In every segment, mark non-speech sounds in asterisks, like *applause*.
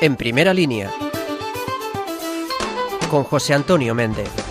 En primera línea. Con José Antonio Méndez.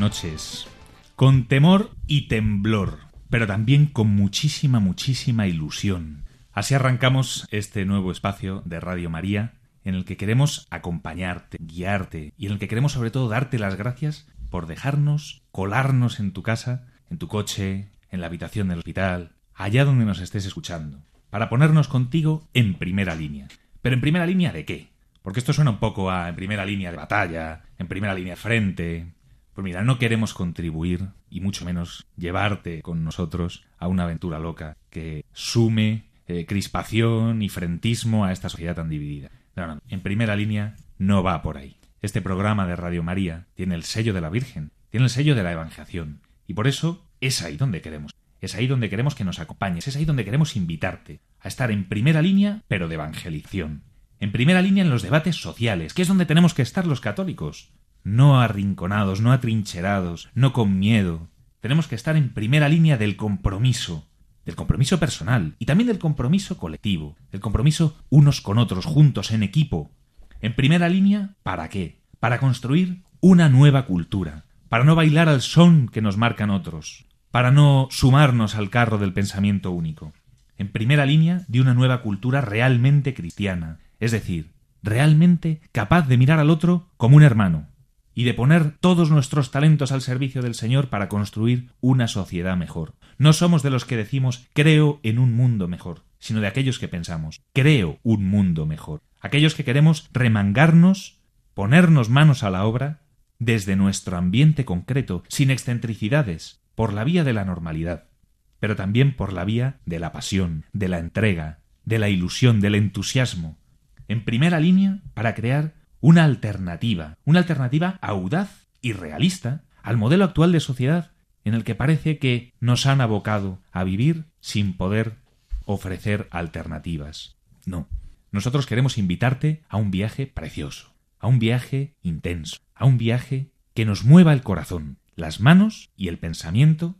Noches. Con temor y temblor, pero también con muchísima, muchísima ilusión. Así arrancamos este nuevo espacio de Radio María, en el que queremos acompañarte, guiarte y en el que queremos sobre todo darte las gracias por dejarnos colarnos en tu casa, en tu coche, en la habitación del hospital, allá donde nos estés escuchando, para ponernos contigo en primera línea. ¿Pero en primera línea de qué? Porque esto suena un poco a en primera línea de batalla, en primera línea de frente, pues mira, no queremos contribuir, y mucho menos llevarte con nosotros a una aventura loca que sume eh, crispación y frentismo a esta sociedad tan dividida. No, no, en primera línea no va por ahí. Este programa de Radio María tiene el sello de la Virgen, tiene el sello de la Evangelización, y por eso es ahí donde queremos. Es ahí donde queremos que nos acompañes, es ahí donde queremos invitarte a estar en primera línea, pero de evangelización. En primera línea en los debates sociales, que es donde tenemos que estar los católicos no arrinconados, no atrincherados, no con miedo. Tenemos que estar en primera línea del compromiso, del compromiso personal y también del compromiso colectivo, del compromiso unos con otros, juntos, en equipo. En primera línea, ¿para qué? Para construir una nueva cultura, para no bailar al son que nos marcan otros, para no sumarnos al carro del pensamiento único. En primera línea de una nueva cultura realmente cristiana, es decir, realmente capaz de mirar al otro como un hermano, y de poner todos nuestros talentos al servicio del Señor para construir una sociedad mejor. No somos de los que decimos creo en un mundo mejor, sino de aquellos que pensamos creo un mundo mejor. Aquellos que queremos remangarnos, ponernos manos a la obra, desde nuestro ambiente concreto, sin excentricidades, por la vía de la normalidad, pero también por la vía de la pasión, de la entrega, de la ilusión, del entusiasmo, en primera línea para crear una alternativa, una alternativa audaz y realista al modelo actual de sociedad en el que parece que nos han abocado a vivir sin poder ofrecer alternativas. No, nosotros queremos invitarte a un viaje precioso, a un viaje intenso, a un viaje que nos mueva el corazón, las manos y el pensamiento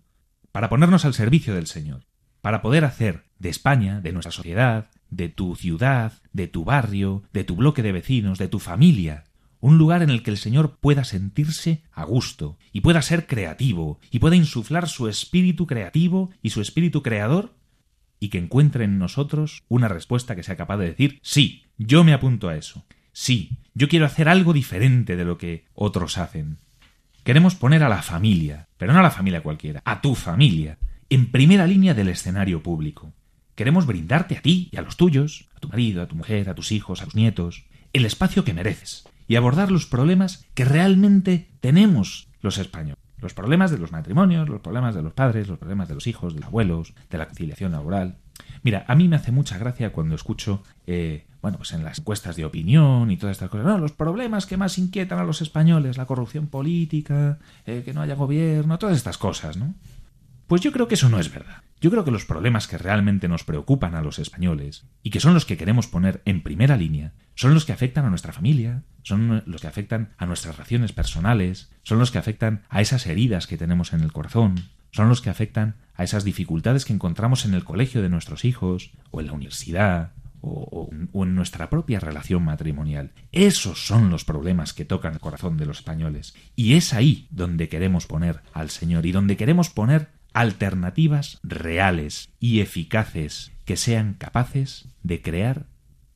para ponernos al servicio del Señor, para poder hacer de España, de nuestra sociedad, de tu ciudad, de tu barrio, de tu bloque de vecinos, de tu familia, un lugar en el que el Señor pueda sentirse a gusto, y pueda ser creativo, y pueda insuflar su espíritu creativo y su espíritu creador, y que encuentre en nosotros una respuesta que sea capaz de decir sí, yo me apunto a eso, sí, yo quiero hacer algo diferente de lo que otros hacen. Queremos poner a la familia, pero no a la familia cualquiera, a tu familia, en primera línea del escenario público. Queremos brindarte a ti y a los tuyos, a tu marido, a tu mujer, a tus hijos, a tus nietos, el espacio que mereces y abordar los problemas que realmente tenemos los españoles. Los problemas de los matrimonios, los problemas de los padres, los problemas de los hijos, de los abuelos, de la conciliación laboral. Mira, a mí me hace mucha gracia cuando escucho, eh, bueno, pues en las encuestas de opinión y todas estas cosas, no, los problemas que más inquietan a los españoles, la corrupción política, eh, que no haya gobierno, todas estas cosas, ¿no? Pues yo creo que eso no es verdad. Yo creo que los problemas que realmente nos preocupan a los españoles, y que son los que queremos poner en primera línea, son los que afectan a nuestra familia, son los que afectan a nuestras relaciones personales, son los que afectan a esas heridas que tenemos en el corazón, son los que afectan a esas dificultades que encontramos en el colegio de nuestros hijos, o en la universidad, o, o, en nuestra propia relación matrimonial. Esos son los problemas que tocan el corazón de los españoles. Y es ahí donde queremos poner al Señor y donde queremos poner alternativas reales y eficaces que sean capaces de crear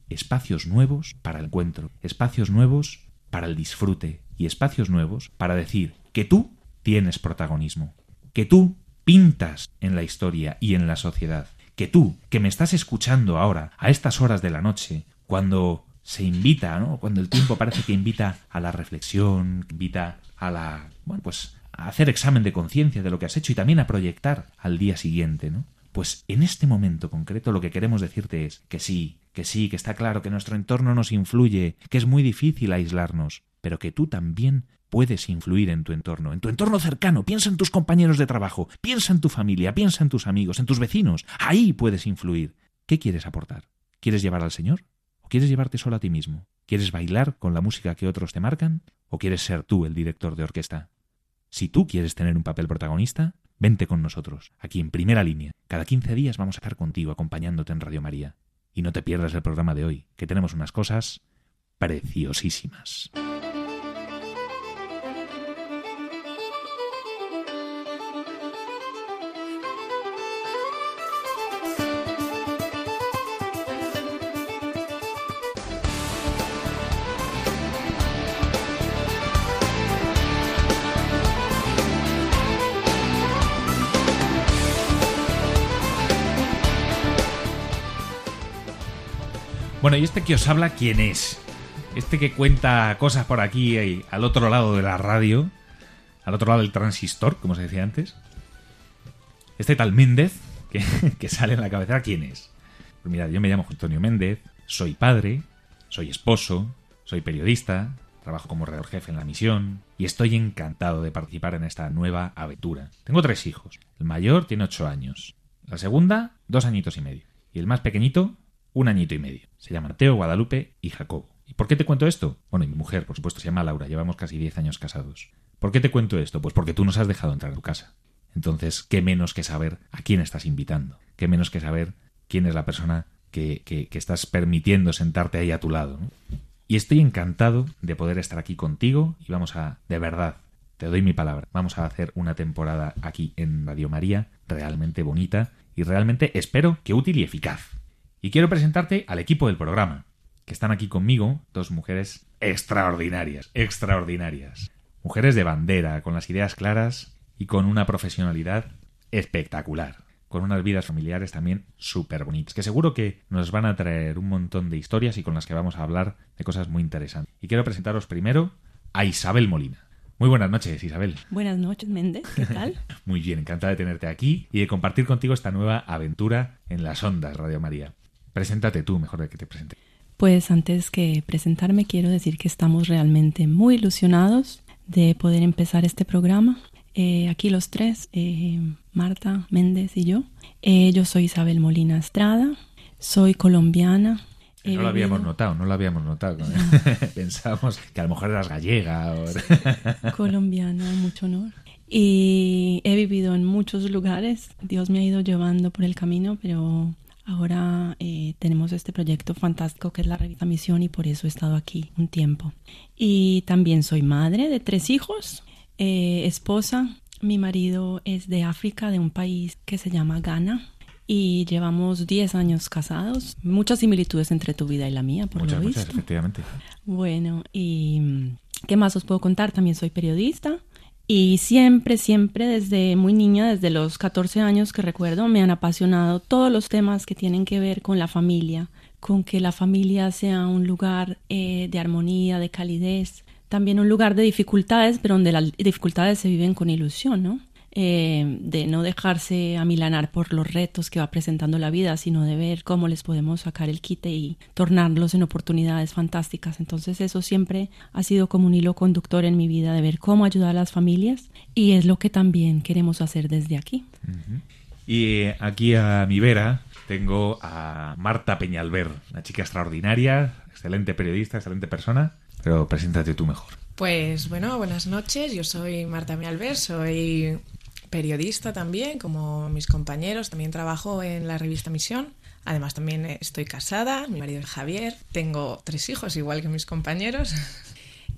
espacios nuevos para el encuentro, espacios nuevos para el disfrute y espacios nuevos para decir que tú tienes protagonismo, que tú pintas en la historia y en la sociedad, que tú, que me estás escuchando ahora, a estas horas de la noche, cuando se invita, ¿no? Cuando el tiempo parece que invita a la reflexión, invita a la, bueno, pues a hacer examen de conciencia de lo que has hecho y también a proyectar al día siguiente, ¿no? Pues en este momento concreto lo que queremos decirte es que sí, que sí, que está claro que nuestro entorno nos influye, que es muy difícil aislarnos, pero que tú también puedes influir en tu entorno, en tu entorno cercano. Piensa en tus compañeros de trabajo, piensa en tu familia, piensa en tus amigos, en tus vecinos. Ahí puedes influir. ¿Qué quieres aportar? ¿Quieres llevar al Señor? ¿O quieres llevarte solo a ti mismo? ¿Quieres bailar con la música que otros te marcan? ¿O quieres ser tú el director de orquesta? Si tú quieres tener un papel protagonista, vente con nosotros, aquí en primera línea. Cada 15 días vamos a estar contigo acompañándote en Radio María. Y no te pierdas el programa de hoy, que tenemos unas cosas preciosísimas. Bueno, y este que os habla, ¿quién es? Este que cuenta cosas por aquí y al otro lado de la radio, al otro lado del transistor, como se decía antes. Este tal Méndez, que, *laughs* que sale en la cabeza, ¿quién es? Pues mirad, yo me llamo Antonio Méndez, soy padre, soy esposo, soy periodista, trabajo como redactor jefe en la misión y estoy encantado de participar en esta nueva aventura. Tengo tres hijos. El mayor tiene ocho años, la segunda dos añitos y medio y el más pequeñito un añito y medio. Se llama Mateo, Guadalupe y Jacobo. ¿Y por qué te cuento esto? Bueno, y mi mujer, por supuesto, se llama Laura. Llevamos casi diez años casados. ¿Por qué te cuento esto? Pues porque tú nos has dejado entrar a tu casa. Entonces, ¿qué menos que saber a quién estás invitando? ¿Qué menos que saber quién es la persona que, que, estás permitiendo sentarte ahí a tu lado? Y estoy encantado de poder estar aquí contigo y vamos a, de verdad, te doy mi palabra, vamos a hacer una temporada aquí en Radio María realmente bonita y realmente espero que útil y eficaz. Y quiero presentarte al equipo del programa, que están aquí conmigo, dos mujeres extraordinarias, extraordinarias. Mujeres de bandera, con las ideas claras y con una profesionalidad espectacular, con unas vidas familiares también súper bonitas, que seguro que nos van a traer un montón de historias y con las que vamos a hablar de cosas muy interesantes. Y quiero presentaros primero a Isabel Molina. Muy buenas noches, Isabel. Buenas noches, Méndez. ¿Qué tal? *laughs* Muy bien, encantada de tenerte aquí y de compartir contigo esta nueva aventura en las ondas, Radio María. Preséntate tú, mejor de que te presente. Pues antes que presentarme, quiero decir que estamos realmente muy ilusionados de poder empezar este programa. Eh, aquí los tres, eh, Marta, Méndez y yo. Eh, yo soy Isabel Molina Estrada, soy colombiana. No lo habíamos notado, no lo habíamos notado. Pensamos que a lo mejor eras gallega. O... *laughs* colombiana, mucho honor. Y he vivido en muchos lugares. Dios me ha ido llevando por el camino, pero Ahora eh, tenemos este proyecto fantástico que es la revista Misión y por eso he estado aquí un tiempo. Y también soy madre de tres hijos, eh, esposa. Mi marido es de África, de un país que se llama Ghana. Y llevamos 10 años casados. Muchas similitudes entre tu vida y la mía, por muchas, lo visto. Muchas, efectivamente. Bueno, y ¿qué más os puedo contar? También soy periodista. Y siempre, siempre, desde muy niña, desde los 14 años que recuerdo, me han apasionado todos los temas que tienen que ver con la familia, con que la familia sea un lugar eh, de armonía, de calidez, también un lugar de dificultades, pero donde las dificultades se viven con ilusión, ¿no? Eh, de no dejarse amilanar por los retos que va presentando la vida, sino de ver cómo les podemos sacar el quite y tornarlos en oportunidades fantásticas. Entonces eso siempre ha sido como un hilo conductor en mi vida, de ver cómo ayudar a las familias y es lo que también queremos hacer desde aquí. Y eh, aquí a mi vera tengo a Marta Peñalver, una chica extraordinaria, excelente periodista, excelente persona, pero preséntate tú mejor. Pues bueno, buenas noches. Yo soy Marta Peñalver, soy periodista también, como mis compañeros, también trabajo en la revista Misión. Además también estoy casada, mi marido es Javier, tengo tres hijos igual que mis compañeros.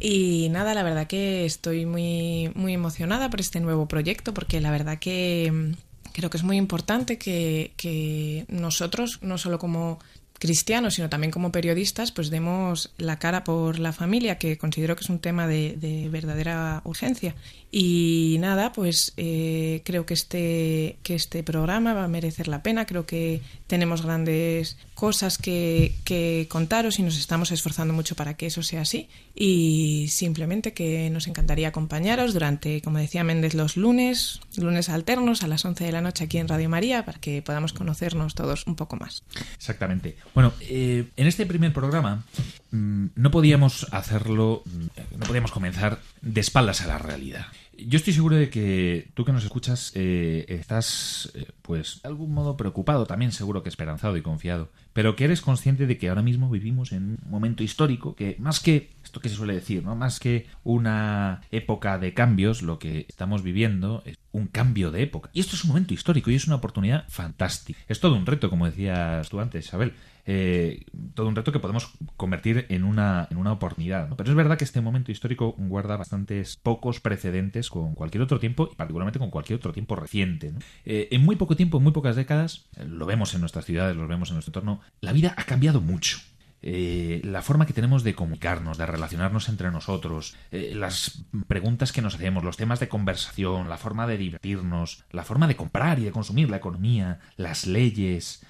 Y nada, la verdad que estoy muy, muy emocionada por este nuevo proyecto porque la verdad que mm, creo que es muy importante que, nosotros, no solo como cristianos, sino también como periodistas, pues demos la cara por la familia, que considero que es un tema de verdadera urgencia. Y nada, pues eh, creo que este, que este programa va a merecer la pena. Creo que tenemos grandes cosas que, que contaros y nos estamos esforzando mucho para que eso sea así. Y simplemente que nos encantaría acompañaros durante, como decía Méndez, los lunes, lunes alternos a las 11 de la noche aquí en Radio María para que podamos conocernos todos un poco más. Exactamente. Bueno, eh, en este primer programa mm, no podíamos hacerlo, mm, no podíamos comenzar de espaldas a la realidad. Yo estoy seguro de que tú que nos escuchas eh, estás, eh, pues, de algún modo preocupado, también seguro que esperanzado y confiado, pero que eres consciente de que ahora mismo vivimos en un momento histórico que, más que esto que se suele decir, ¿no? Más que una época de cambios, lo que estamos viviendo es un cambio de época. Y esto es un momento histórico y es una oportunidad fantástica. Es todo un reto, como decías tú antes, Isabel. Eh, todo un reto que podemos convertir en una, en una oportunidad. Pero es verdad que este momento histórico guarda bastantes pocos precedentes con cualquier otro tiempo y particularmente con cualquier otro tiempo reciente. Eh, en muy poco tiempo, en muy pocas décadas, lo vemos en nuestras ciudades, lo vemos en nuestro entorno, la vida ha cambiado mucho. Eh, la forma que tenemos de comunicarnos, de relacionarnos entre nosotros, eh, las preguntas que nos hacemos, los temas de conversación, la forma de divertirnos, la forma de comprar y de consumir, la economía, las leyes,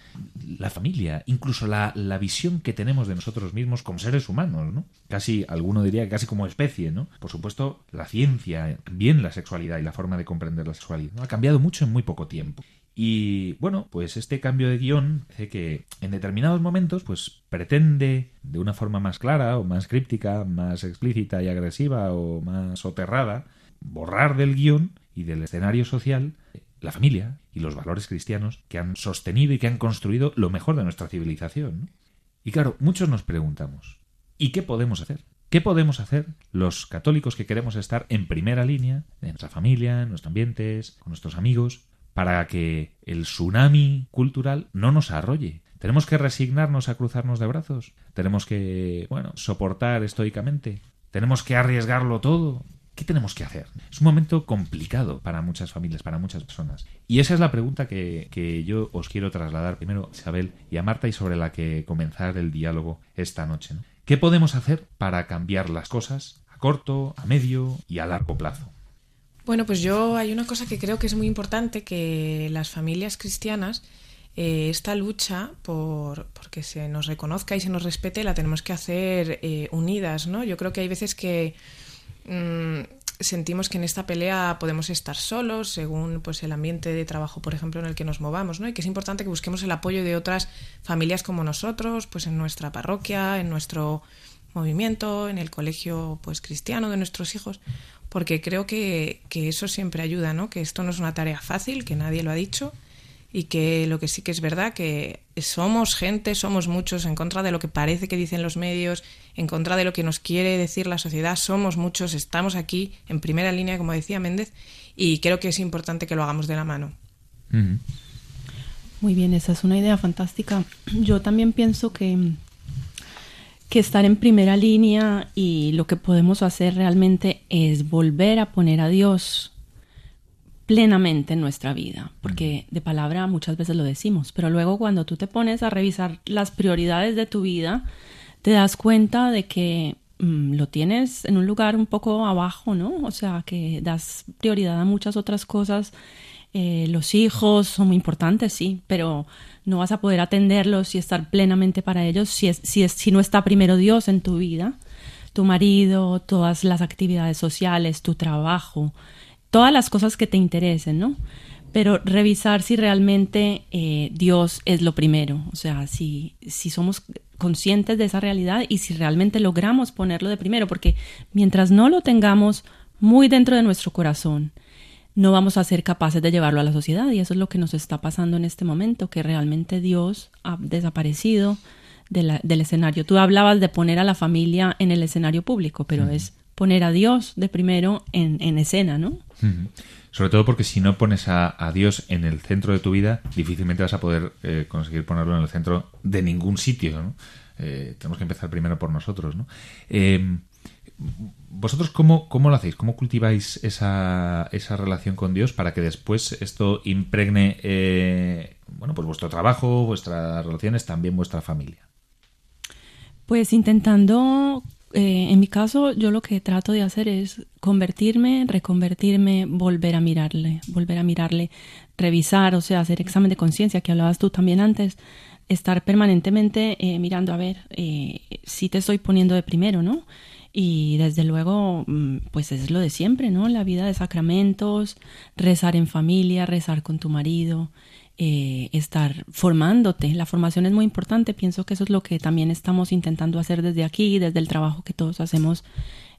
la familia, incluso la, la visión que tenemos de nosotros mismos como seres humanos, ¿no? Casi, alguno diría casi como especie, ¿no? Por supuesto, la ciencia, bien la sexualidad y la forma de comprender la sexualidad, ¿no? ha cambiado mucho en muy poco tiempo. Y bueno, pues este cambio de guion hace que en determinados momentos pues pretende de una forma más clara o más críptica, más explícita y agresiva o más soterrada borrar del guion y del escenario social la familia y los valores cristianos que han sostenido y que han construido lo mejor de nuestra civilización. Y claro, muchos nos preguntamos, ¿y qué podemos hacer? ¿Qué podemos hacer los católicos que queremos estar en primera línea, en nuestra familia, en nuestros ambientes, con nuestros amigos, para que el tsunami cultural no nos arrolle. Tenemos que resignarnos a cruzarnos de brazos. Tenemos que, bueno, soportar estoicamente. Tenemos que arriesgarlo todo. ¿Qué tenemos que hacer? Es un momento complicado para muchas familias, para muchas personas. Y esa es la pregunta que, yo os quiero trasladar primero a Isabel y a Marta y sobre la que comenzar el diálogo esta noche. ¿no? ¿Qué podemos hacer para cambiar las cosas a corto, a medio y a largo plazo? Bueno, pues yo hay una cosa que creo que es muy importante, que las familias cristianas, eh, esta lucha por, que se nos reconozca y se nos respete, la tenemos que hacer eh, unidas, ¿no? Yo creo que hay veces que mm, sentimos que en esta pelea podemos estar solos, según pues el ambiente de trabajo, por ejemplo, en el que nos movamos, ¿no? Y que es importante que busquemos el apoyo de otras familias como nosotros, pues en nuestra parroquia, en nuestro movimiento, en el colegio pues cristiano de nuestros hijos, porque creo que, que, eso siempre ayuda, ¿no? Que esto no es una tarea fácil, que nadie lo ha dicho, y que lo que sí que es verdad que somos gente, somos muchos en contra de lo que parece que dicen los medios, en contra de lo que nos quiere decir la sociedad, somos muchos, estamos aquí en primera línea, como decía Méndez, y creo que es importante que lo hagamos de la mano. Muy bien, esa es una idea fantástica. Yo también pienso que que estar en primera línea y lo que podemos hacer realmente es volver a poner a Dios plenamente en nuestra vida, porque de palabra muchas veces lo decimos, pero luego cuando tú te pones a revisar las prioridades de tu vida, te das cuenta de que mm, lo tienes en un lugar un poco abajo, ¿no? O sea, que das prioridad a muchas otras cosas. Eh, los hijos son muy importantes, sí, pero no vas a poder atenderlos y estar plenamente para ellos si, es, si, es, si no está primero Dios en tu vida, tu marido, todas las actividades sociales, tu trabajo, todas las cosas que te interesen, ¿no? Pero revisar si realmente eh, Dios es lo primero, o sea, si, si somos conscientes de esa realidad y si realmente logramos ponerlo de primero, porque mientras no lo tengamos muy dentro de nuestro corazón, no vamos a ser capaces de llevarlo a la sociedad y eso es lo que nos está pasando en este momento, que realmente Dios ha desaparecido del escenario. Tú hablabas de poner a la familia en el escenario público, pero es poner a Dios de primero en, escena, ¿no? Sobre todo porque si no pones a, Dios en el centro de tu vida, difícilmente vas a poder eh, conseguir ponerlo en el centro de ningún sitio, ¿no? Eh, tenemos que empezar primero por nosotros, ¿no? Eh, ¿Vosotros cómo, cómo, lo hacéis? ¿Cómo cultiváis esa, esa, relación con Dios para que después esto impregne eh, bueno, pues vuestro trabajo, vuestras relaciones, también vuestra familia. Pues intentando, eh, en mi caso, yo lo que trato de hacer es convertirme, reconvertirme, volver a mirarle, volver a mirarle, revisar, o sea, hacer examen de conciencia, que hablabas tú también antes, estar permanentemente eh, mirando a ver si te estoy poniendo de primero, ¿no? Y desde luego, mm, pues es lo de siempre, ¿no? La vida de sacramentos, rezar en familia, rezar con tu marido, eh, estar formándote. La formación es muy importante. Pienso que eso es lo que también estamos intentando hacer desde aquí, desde el trabajo que todos hacemos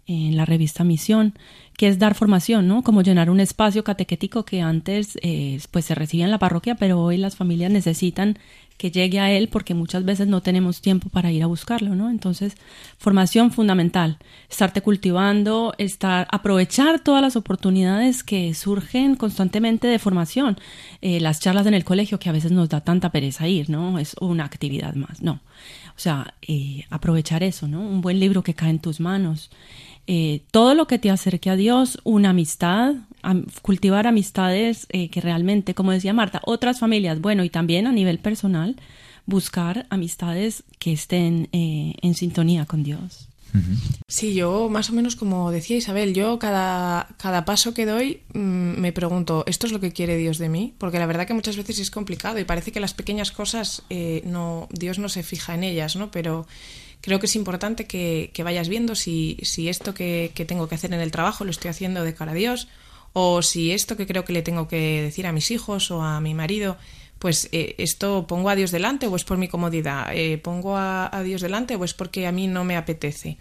en la revista Misión, que es dar formación, ¿no? Como llenar un espacio catequético que antes eh, pues se recibía en la parroquia, pero hoy las familias necesitan que llegue a él porque muchas veces no tenemos tiempo para ir a buscarlo, ¿no? Entonces, formación fundamental, estarte cultivando, estar, aprovechar todas las oportunidades que surgen constantemente de formación, eh, las charlas en el colegio que a veces nos da tanta pereza ir, ¿no? Es una actividad más, no. O sea, eh, aprovechar eso, ¿no? Un buen libro que cae en tus manos. Eh, todo lo que te acerque a Dios, una amistad, cultivar amistades eh, que realmente, como decía Marta, otras familias, bueno, y también a nivel personal, buscar amistades que estén eh, en sintonía con Dios. Sí, yo más o menos como decía Isabel, yo cada, cada paso que doy mm, me pregunto, ¿esto es lo que quiere Dios de mí? Porque la verdad que muchas veces es complicado y parece que las pequeñas cosas, eh, no, Dios no se fija en ellas, ¿no? Pero creo que es importante que, vayas viendo si, esto que, que, tengo que hacer en el trabajo lo estoy haciendo de cara a Dios o si esto que creo que le tengo que decir a mis hijos o a mi marido, pues eh, esto pongo a Dios delante o es por mi comodidad, eh, pongo a, Dios delante o es porque a mí no me apetece.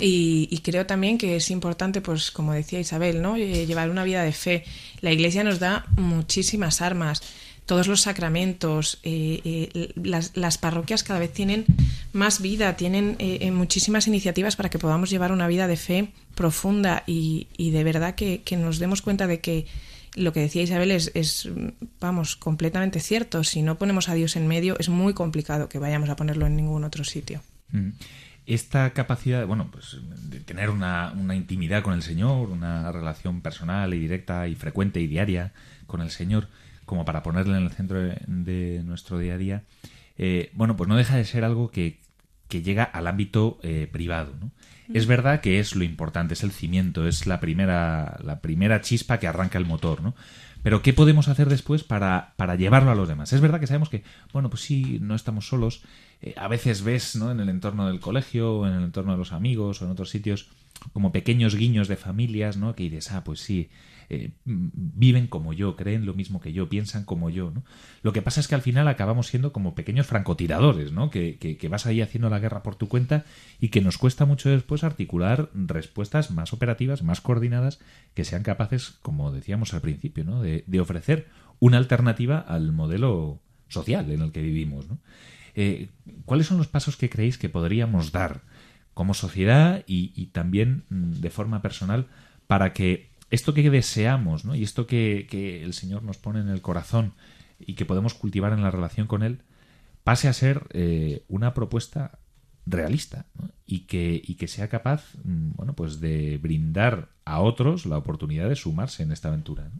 Y, creo también que es importante, pues como decía Isabel, ¿no? Eh, llevar una vida de fe. La Iglesia nos da muchísimas armas todos los sacramentos, eh, eh, las, parroquias cada vez tienen más vida, tienen eh, muchísimas iniciativas para que podamos llevar una vida de fe profunda y, de verdad que, nos demos cuenta de que lo que decía Isabel es, vamos, completamente cierto. Si no ponemos a Dios en medio, es muy complicado que vayamos a ponerlo en ningún otro sitio. Mm. Esta capacidad, bueno, pues de tener una, una intimidad con el Señor, una relación personal y directa y frecuente y diaria con el Señor, como para ponerle en el centro de, nuestro día a día, eh, bueno, pues no deja de ser algo que, llega al ámbito eh, privado. ¿no? Es verdad que es lo importante, es el cimiento, es la primera, la primera chispa que arranca el motor, ¿no? Pero ¿qué podemos hacer después para, para llevarlo a los demás? Es verdad que sabemos que, bueno, pues sí, no estamos solos. Eh, a veces ves, ¿no? En el entorno del colegio, o en el entorno de los amigos, o en otros sitios, como pequeños guiños de familias, ¿no? Que dices, ah, pues sí, eh, viven como yo, creen lo mismo que yo, piensan como yo. Lo que pasa es que al final acabamos siendo como pequeños francotiradores, ¿no? Que, vas ahí haciendo la guerra por tu cuenta y que nos cuesta mucho después articular respuestas más operativas, más coordinadas, que sean capaces, como decíamos al principio, ¿no? de, ofrecer una alternativa al modelo social en el que vivimos. Eh, ¿Cuáles son los pasos que creéis que podríamos dar como sociedad y, y también mm, de forma personal para que esto que deseamos ¿no? y esto que, el Señor nos pone en el corazón y que podemos cultivar en la relación con Él, pase a ser eh, una propuesta realista y, que, y que sea capaz mm, bueno, pues de brindar a otros la oportunidad de sumarse en esta aventura.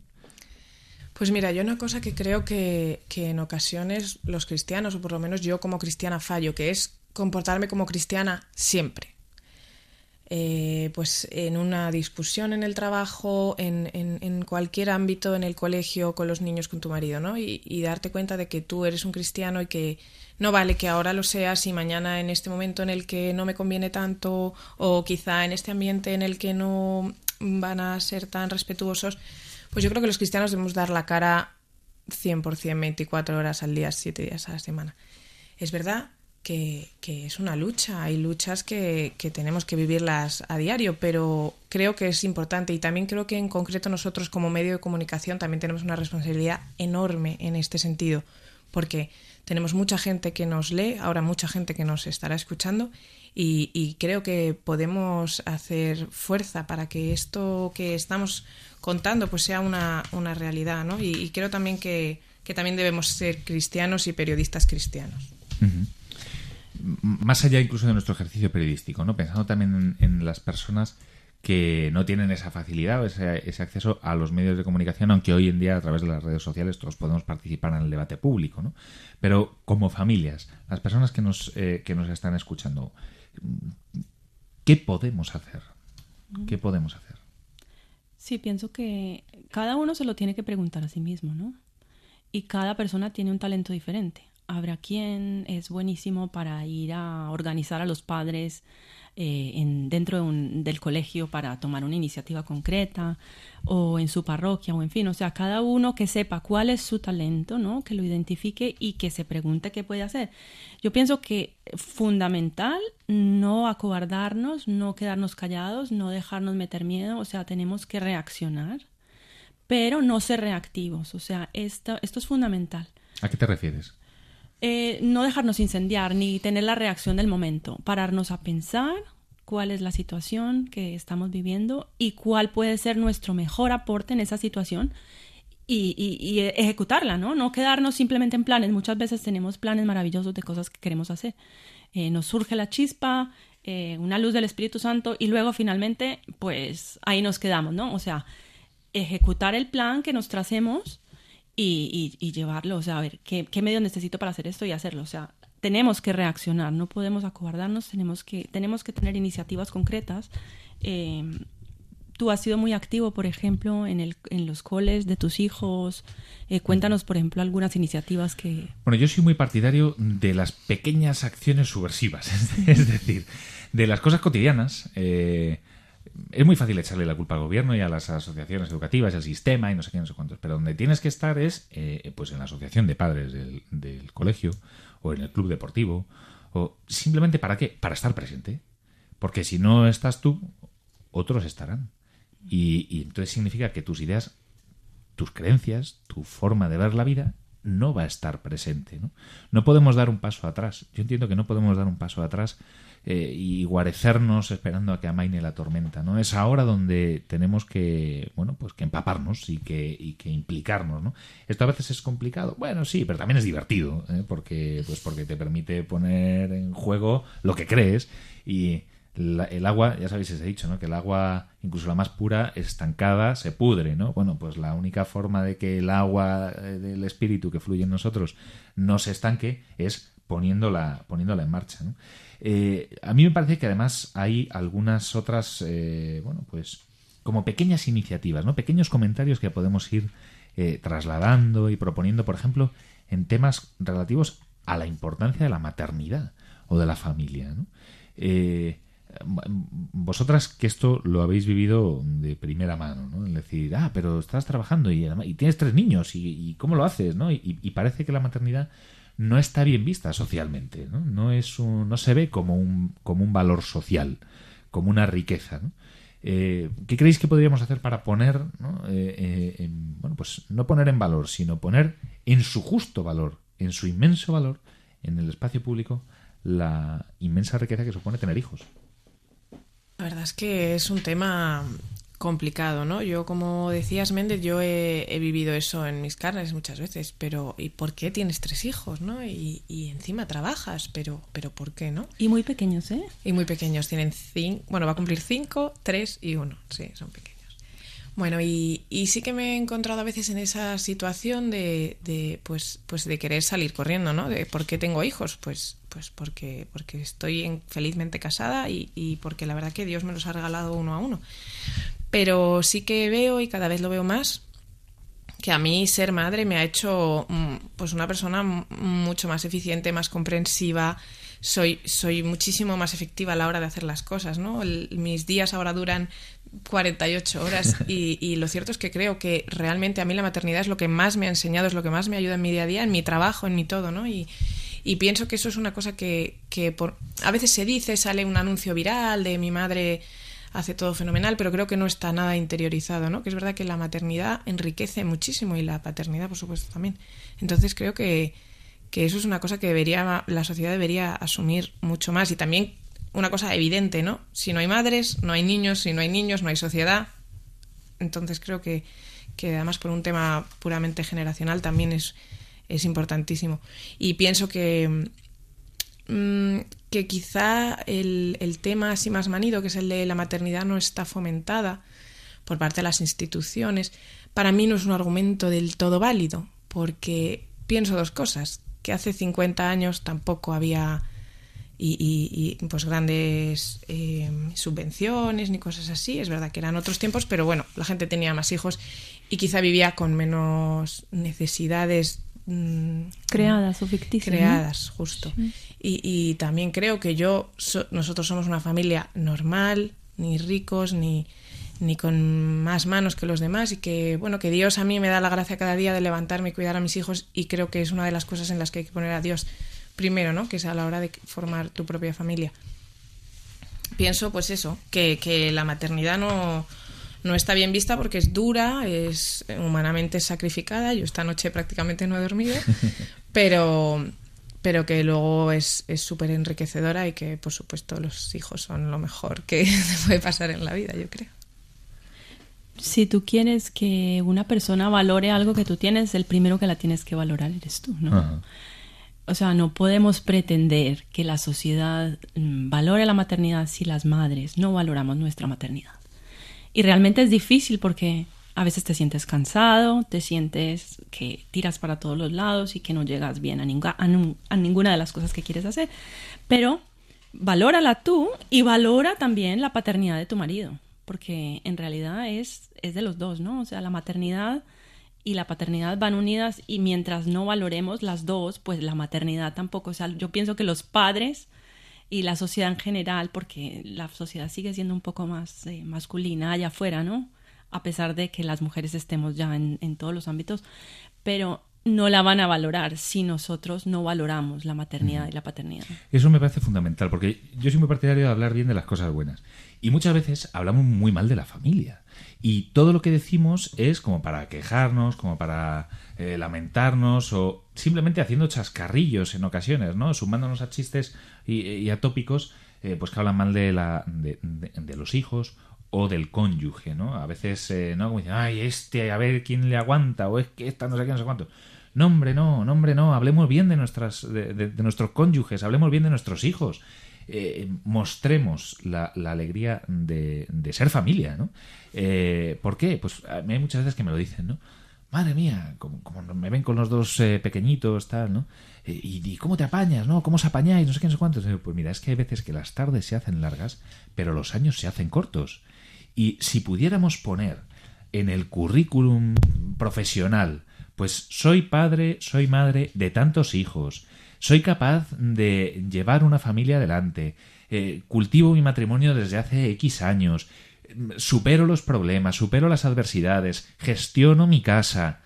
Pues mira, yo una cosa que creo que, que en ocasiones los cristianos, o por lo menos yo como cristiana fallo, que es comportarme como cristiana siempre. Eh, pues en una discusión en el trabajo, en, en, cualquier ámbito, en el colegio, con los niños, con tu marido, ¿no? Y, darte cuenta de que tú eres un cristiano y que no vale que ahora lo seas y mañana en este momento en el que no me conviene tanto o quizá en este ambiente en el que no van a ser tan respetuosos, pues yo creo que los cristianos debemos dar la cara 100% 24 horas al día, 7 días a la semana. Es verdad que, es una lucha, hay luchas que, tenemos que vivirlas a diario, pero creo que es importante y también creo que en concreto nosotros como medio de comunicación también tenemos una responsabilidad enorme en este sentido, porque tenemos mucha gente que nos lee, ahora mucha gente que nos estará escuchando y, creo que podemos hacer fuerza para que esto que estamos contando pues sea una, realidad, ¿no? Y, creo también que, también debemos ser cristianos y periodistas cristianos más allá incluso de nuestro ejercicio periodístico, ¿no? Pensando también en, las personas que no tienen esa facilidad o ese, acceso a los medios de comunicación, aunque hoy en día a través de las redes sociales todos podemos participar en el debate público, ¿no? Pero como familias, las personas que nos, eh, que nos están escuchando, ¿qué podemos hacer? ¿Qué podemos hacer? Sí, pienso que cada uno se lo tiene que preguntar a sí mismo, ¿no? Y cada persona tiene un talento diferente. Habrá quien es buenísimo para ir a organizar a los padres eh, en, dentro del colegio para tomar una iniciativa concreta o en su parroquia o en fin, o sea, cada uno que sepa cuál es su talento, ¿no? Que lo identifique y que se pregunte qué puede hacer. Yo pienso que fundamental no acobardarnos, no quedarnos callados, no dejarnos meter miedo, o sea, tenemos que reaccionar, pero no ser reactivos, o sea, esto, esto es fundamental. ¿A qué te refieres? Eh, no dejarnos incendiar ni tener la reacción del momento, pararnos a pensar cuál es la situación que estamos viviendo y cuál puede ser nuestro mejor aporte en esa situación y, ejecutarla, ¿no? No quedarnos simplemente en planes. Muchas veces tenemos planes maravillosos de cosas que queremos hacer. Eh, nos surge la chispa, eh, una luz del Espíritu Santo y luego finalmente, pues ahí nos quedamos, ¿no? O sea, ejecutar el plan que nos tracemos y, llevarlo, o sea, a ver, ¿qué, ¿qué necesito para hacer esto y hacerlo? O sea, tenemos que reaccionar, no podemos acobardarnos, tenemos que, tenemos que tener iniciativas concretas. Em, tú has sido muy activo, por ejemplo, en, el, en los coles de tus hijos. Eh, cuéntanos, por ejemplo, algunas iniciativas que... Bueno, yo soy muy partidario de las pequeñas acciones subversivas, *laughs* es decir, de las cosas cotidianas. Eh, es muy fácil echarle la culpa al gobierno y a las asociaciones educativas, al sistema y no sé qué, no sé cuántos. Pero donde tienes que estar es eh, pues en la asociación de padres del, colegio o en el club deportivo. O simplemente para qué? Para estar presente. Porque si no estás tú, otros estarán. Y, y entonces significa que tus ideas, tus creencias, tu forma de ver la vida no va a estar presente. ¿no? no podemos dar un paso atrás. Yo entiendo que no podemos dar un paso atrás eh, y guarecernos esperando a que amaine la tormenta, ¿no? Es ahora donde tenemos que, bueno, pues que empaparnos y que, y que implicarnos, ¿no? Esto a veces es complicado, bueno, sí, pero también es divertido, ¿eh? porque, pues porque te permite poner en juego lo que crees y el agua, ya sabéis, os he dicho, ¿no? Que el agua, incluso la más pura, estancada, se pudre, ¿no? Bueno, pues la única forma de que el agua eh, del espíritu que fluye en nosotros no se estanque es poniéndola, poniéndola en marcha. Eh, a mí me parece que además hay algunas otras, eh, bueno, pues como pequeñas iniciativas, ¿no? Pequeños comentarios que podemos ir eh, trasladando y proponiendo, por ejemplo, en temas relativos a la importancia de la maternidad o de la familia, ¿no? vosotras que esto lo habéis vivido de primera mano, ¿no? Es decir, ah, pero estás trabajando y, y tienes tres niños y, cómo lo haces, ¿no? y, parece que la maternidad no está bien vista socialmente, ¿no? No, es un, no se ve como un, como un valor social, como una riqueza. ¿no? Eh, ¿Qué creéis que podríamos hacer para poner, ¿no? Eh, eh, bueno, pues no poner en valor, sino poner en su justo valor, en su inmenso valor, en el espacio público, la inmensa riqueza que supone tener hijos? La verdad es que es un tema complicado, ¿no? Yo, como decías, Méndez, yo he, vivido eso en mis carnes muchas veces, pero ¿y por qué tienes tres hijos, no? Y, encima trabajas, pero, pero ¿por qué, no? Y muy pequeños, ¿eh? Y muy pequeños, tienen cinco, bueno, va a cumplir cinco, tres y uno, sí, son pequeños. Bueno, y, y sí que me he encontrado a veces en esa situación de, de, pues, pues de querer salir corriendo, ¿no? De por qué tengo hijos, pues, pues porque, porque estoy felizmente casada y, y porque la verdad que Dios me los ha regalado uno a uno. Pero sí que veo, y cada vez lo veo más, que a mí ser madre me ha hecho mm, pues una persona mucho más eficiente, más comprensiva, soy, soy muchísimo más efectiva a la hora de hacer las cosas, ¿no? mis días ahora duran 48 horas *laughs* y, y, lo cierto es que creo que realmente a mí la maternidad es lo que más me ha enseñado, es lo que más me ayuda en mi día a día, en mi trabajo, en mi todo, ¿no? Y, y pienso que eso es una cosa que, que por, a veces se dice, sale un anuncio viral de mi madre hace todo fenomenal, pero creo que no está nada interiorizado, ¿no? Que es verdad que la maternidad enriquece muchísimo y la paternidad, por supuesto, también. Entonces creo que, que eso es una cosa que debería, la sociedad debería asumir mucho más y también una cosa evidente, ¿no? Si no hay madres, no hay niños, si no hay niños, no hay sociedad. Entonces creo que, que además por un tema puramente generacional también es, es importantísimo. Y pienso que, mm, que quizá el, el tema así más manido, que es el de la maternidad, no está fomentada por parte de las instituciones, para mí no es un argumento del todo válido, porque pienso dos cosas, que hace 50 años tampoco había y, pues grandes eh, subvenciones ni cosas así. Es verdad que eran otros tiempos, pero bueno, la gente tenía más hijos y quizá vivía con menos necesidades mm, creadas o ficticias. Creadas, justo. Y, también creo que yo, nosotros somos una familia normal, ni ricos, ni, ni con más manos que los demás y que bueno que Dios a mí me da la gracia cada día de levantarme y cuidar a mis hijos y creo que es una de las cosas en las que hay que poner a Dios primero, ¿no? Que es a la hora de formar tu propia familia. Pienso, pues eso, que, que la maternidad no, no está bien vista porque es dura, es humanamente sacrificada. Yo esta noche prácticamente no he dormido, *laughs* pero, pero que luego es súper enriquecedora y que, por supuesto, los hijos son lo mejor que *laughs* puede pasar en la vida, yo creo. Si tú quieres que una persona valore algo que tú tienes, el primero que la tienes que valorar eres tú, ¿no? o sea, no podemos pretender que la sociedad mm, valore la maternidad si las madres no valoramos nuestra maternidad. Y realmente es difícil porque a veces te sientes cansado, te sientes que tiras para todos los lados y que no llegas bien a, ninguna de las cosas que quieres hacer. Pero valórala tú y valora también la paternidad de tu marido, porque en realidad es, es de los dos, ¿no? O sea, la maternidad y la paternidad van unidas y mientras no valoremos las dos, pues la maternidad tampoco. O sea, yo pienso que los padres y la sociedad en general, porque la sociedad sigue siendo un poco más eh, masculina allá afuera, ¿no? A pesar de que las mujeres estemos ya en, en todos los ámbitos, pero no la van a valorar si nosotros no valoramos la maternidad y la paternidad. Eso me parece fundamental, porque yo soy muy partidario de hablar bien de las cosas buenas. Y muchas veces hablamos muy mal de la familia. Y todo lo que decimos es como para quejarnos, como para eh, lamentarnos o simplemente haciendo chascarrillos en ocasiones, ¿no? Sumándonos a chistes y, a tópicos eh, pues que hablan mal de, la, de, los hijos o del cónyuge, ¿no? A veces, eh, ¿no? Como dicen, ay, este, a ver quién le aguanta, o es que esta no sé qué, no sé cuánto. No, hombre, no, no, hombre, no, hablemos bien de, nuestras, de nuestros cónyuges, hablemos bien de nuestros hijos. Eh, mostremos la, alegría de, ser familia, ¿no? Eh, ¿Por qué? Pues hay muchas veces que me lo dicen, ¿no? Madre mía, como, me ven con los dos eh, pequeñitos, tal, ¿no? Y, cómo te apañas, ¿no? ¿Cómo os apañáis? No sé qué, no sé cuántos. Pues mira, es que hay veces que las tardes se hacen largas, pero los años se hacen cortos. Y si pudiéramos poner en el currículum profesional, pues soy padre, soy madre de tantos hijos, soy capaz de llevar una familia adelante. Eh, cultivo mi matrimonio desde hace X años. Supero los problemas, supero las adversidades, gestiono mi casa.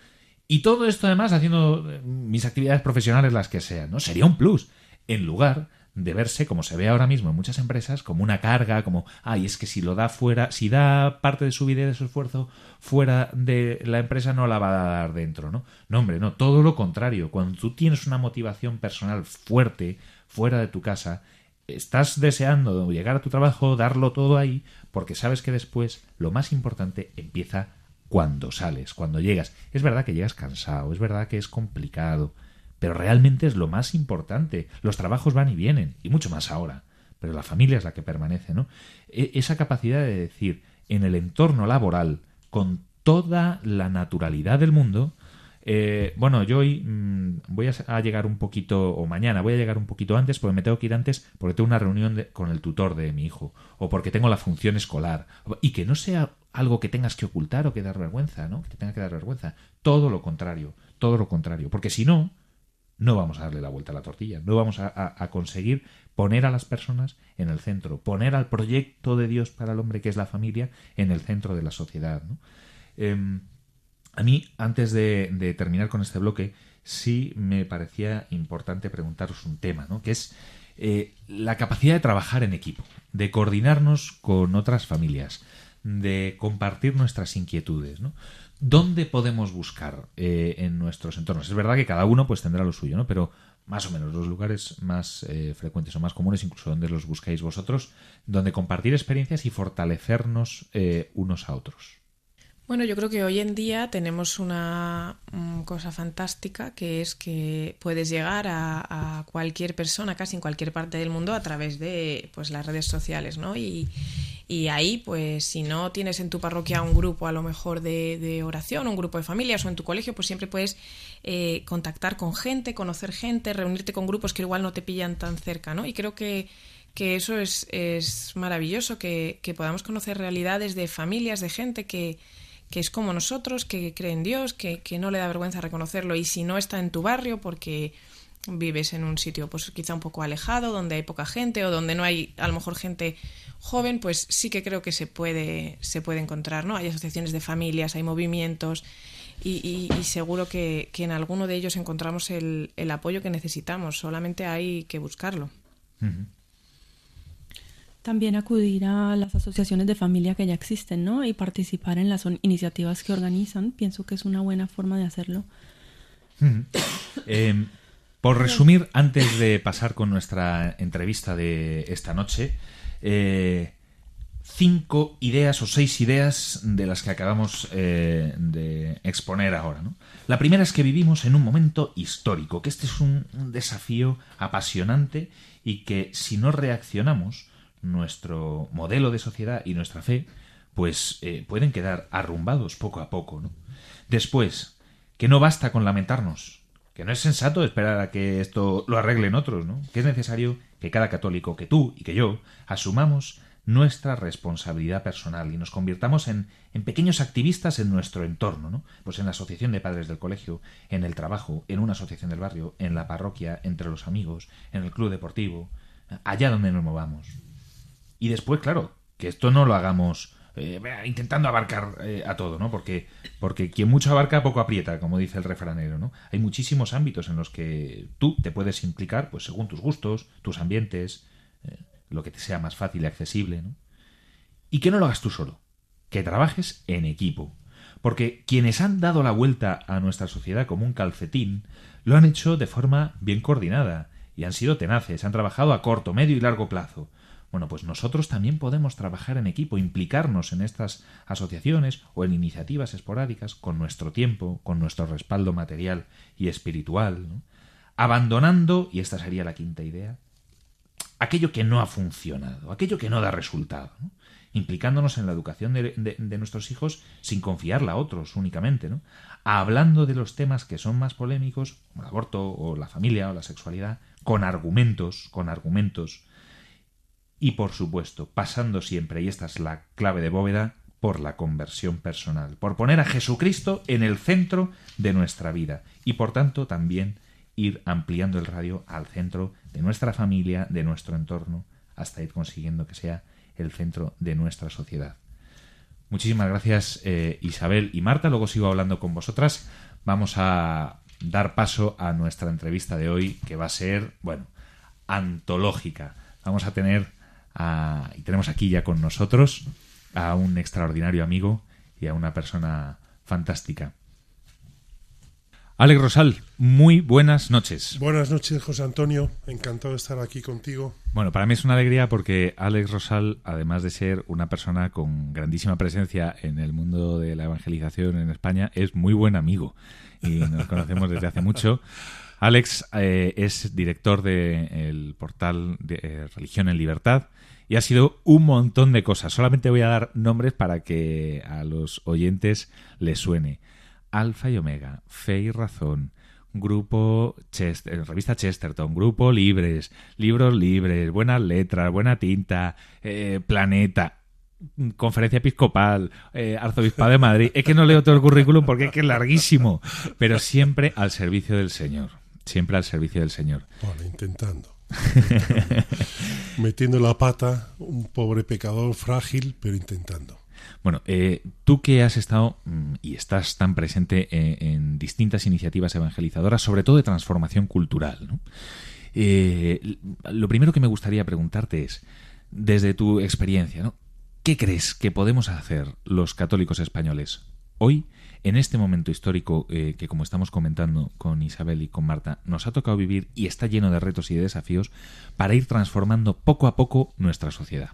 Y todo esto además haciendo eh, mis actividades profesionales las que sean, ¿no? Sería un plus. En lugar de verse, como se ve ahora mismo en muchas empresas, como una carga, como, ay, es que si lo da fuera, si da parte de su vida y de su esfuerzo fuera de la empresa, no la va a dar dentro, ¿no? No, hombre, no, todo lo contrario. Cuando tú tienes una motivación personal fuerte fuera de tu casa, estás deseando llegar a tu trabajo, darlo todo ahí, porque sabes que después lo más importante empieza cuando sales, cuando llegas. Es verdad que llegas cansado, es verdad que es complicado, pero realmente es lo más importante. Los trabajos van y vienen, y mucho más ahora, pero la familia es la que permanece, ¿no? E, esa capacidad de decir, en el entorno laboral, con toda la naturalidad del mundo, eh, bueno, yo hoy mm, voy a, llegar un poquito, o mañana voy a llegar un poquito antes, porque me tengo que ir antes porque tengo una reunión con el tutor de mi hijo, o porque tengo la función escolar, y que no sea algo que tengas que ocultar o que dar vergüenza, ¿no? Que te tenga que dar vergüenza. Todo lo contrario, todo lo contrario, porque si no, no vamos a darle la vuelta a la tortilla, no vamos a, conseguir poner a las personas en el centro, poner al proyecto de Dios para el hombre, que es la familia, en el centro de la sociedad. Em, a mí, antes de, terminar con este bloque, sí me parecía importante preguntaros un tema, ¿no? que es eh, la capacidad de trabajar en equipo, de coordinarnos con otras familias, de compartir nuestras inquietudes. ¿no? ¿Dónde podemos buscar eh, en nuestros entornos? Es verdad que cada uno pues tendrá lo suyo, ¿no? Pero más o menos los lugares más eh, frecuentes o más comunes, incluso donde los buscáis vosotros, donde compartir experiencias y fortalecernos eh, unos a otros. Bueno, yo creo que hoy en día tenemos una mm, cosa fantástica que es que puedes llegar a, cualquier persona, casi en cualquier parte del mundo, a través de pues, las redes sociales, ¿no? Y, ahí, pues si no tienes en tu parroquia un grupo a lo mejor de, oración, un grupo de familias o en tu colegio, pues siempre puedes eh, contactar con gente, conocer gente, reunirte con grupos que igual no te pillan tan cerca, ¿no? Y creo que que eso es, es maravilloso, que, que podamos conocer realidades de familias, de gente que, que es como nosotros, que cree en Dios, que, no le da vergüenza reconocerlo y si no está en tu barrio porque vives en un sitio pues quizá un poco alejado, donde hay poca gente o donde no hay a lo mejor gente joven, pues sí que creo que se puede, se puede encontrar, ¿no? Hay asociaciones de familias, hay movimientos y, seguro que, en alguno de ellos encontramos el, el, apoyo que necesitamos, solamente hay que buscarlo. También acudir a las asociaciones de familia que ya existen, ¿no? Y participar en las iniciativas que organizan. Pienso que es una buena forma de hacerlo. *coughs* Eh, por resumir, antes de pasar con nuestra entrevista de esta noche, eh, cinco ideas o seis ideas de las que acabamos eh, de exponer ahora. La primera es que vivimos en un momento histórico, que este es un desafío apasionante y que si no reaccionamos, nuestro modelo de sociedad y nuestra fe, pues eh, pueden quedar arrumbados poco a poco. ¿no? Después, que no basta con lamentarnos, que no es sensato esperar a que esto lo arreglen otros, ¿no? que es necesario que cada católico, que tú y que yo, asumamos nuestra responsabilidad personal y nos convirtamos en, en, pequeños activistas en nuestro entorno, ¿no? Pues en la asociación de padres del colegio, en el trabajo, en una asociación del barrio, en la parroquia, entre los amigos, en el club deportivo, allá donde nos movamos. Y después, claro, que esto no lo hagamos eh, intentando abarcar eh, a todo, ¿no? Porque, porque quien mucho abarca, poco aprieta, como dice el refranero, ¿no? Hay muchísimos ámbitos en los que tú te puedes implicar, pues según tus gustos, tus ambientes, eh, lo que te sea más fácil y accesible, ¿no? Y que no lo hagas tú solo, que trabajes en equipo. Porque quienes han dado la vuelta a nuestra sociedad como un calcetín, lo han hecho de forma bien coordinada y han sido tenaces, han trabajado a corto, medio y largo plazo bueno, pues nosotros también podemos trabajar en equipo, implicarnos en estas asociaciones o en iniciativas esporádicas con nuestro tiempo, con nuestro respaldo material y espiritual, abandonando, y esta sería la quinta idea, aquello que no ha funcionado, aquello que no da resultado, implicándonos en la educación de, nuestros hijos sin confiarla a otros únicamente, ¿no? hablando de los temas que son más polémicos, como el aborto o la familia o la sexualidad, con argumentos, con argumentos y por supuesto, pasando siempre, y esta es la clave de bóveda, por la conversión personal, por poner a Jesucristo en el centro de nuestra vida y por tanto también ir ampliando el radio al centro de nuestra familia, de nuestro entorno, hasta ir consiguiendo que sea el centro de nuestra sociedad. Muchísimas gracias eh, Isabel y Marta, luego sigo hablando con vosotras. Vamos a dar paso a nuestra entrevista de hoy que va a ser, bueno, antológica. Vamos a tener y tenemos aquí ya con nosotros a un extraordinario amigo y a una persona fantástica. Alex Rosal, muy buenas noches. Buenas noches, José Antonio. Encantado de estar aquí contigo. Bueno, para mí es una alegría porque Alex Rosal, además de ser una persona con grandísima presencia en el mundo de la evangelización en España, es muy buen amigo y nos conocemos desde hace mucho. *laughs* Alex eh, es director del portal de eh, Religión en Libertad y ha sido un montón de cosas. Solamente voy a dar nombres para que a los oyentes les suene. Alfa y Omega, Fe y Razón, Grupo Chester, eh, Revista Chesterton, Grupo Libres, Libros Libres, Buenas Letras, Buena Tinta, Planeta. Conferencia Episcopal, eh, Arzobispado de Madrid. Es que no leo todo el currículum porque es que es larguísimo, pero siempre al servicio del Señor siempre al servicio del Señor. Bueno, intentando. *laughs* Metiendo la pata, un pobre pecador frágil, pero intentando. Bueno, eh, tú que has estado mm, y estás tan presente en, distintas iniciativas evangelizadoras, sobre todo de transformación cultural, ¿no? Eh, lo primero que me gustaría preguntarte es, desde tu experiencia, ¿no? ¿qué crees que podemos hacer los católicos españoles hoy en este momento histórico eh, que, como estamos comentando con Isabel y con Marta, nos ha tocado vivir y está lleno de retos y de desafíos para ir transformando poco a poco nuestra sociedad?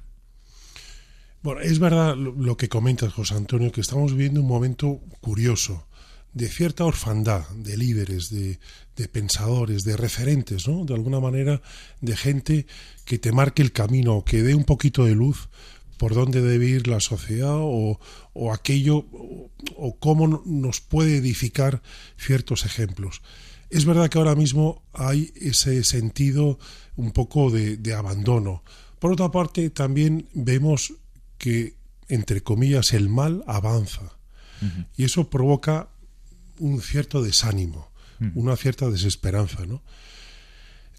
Bueno, es verdad lo que comentas, José Antonio, que estamos viviendo un momento curioso de cierta orfandad de líderes, de, de, pensadores, de referentes, ¿no? De alguna manera, de gente que te marque el camino, que dé un poquito de luz por dónde debe ir la sociedad o, o aquello o, o, cómo nos puede edificar ciertos ejemplos. Es verdad que ahora mismo hay ese sentido un poco de, de abandono. Por otra parte, también vemos que, entre comillas, el mal avanza. Uh -huh. Y eso provoca un cierto desánimo, uh -huh. una cierta desesperanza, ¿no?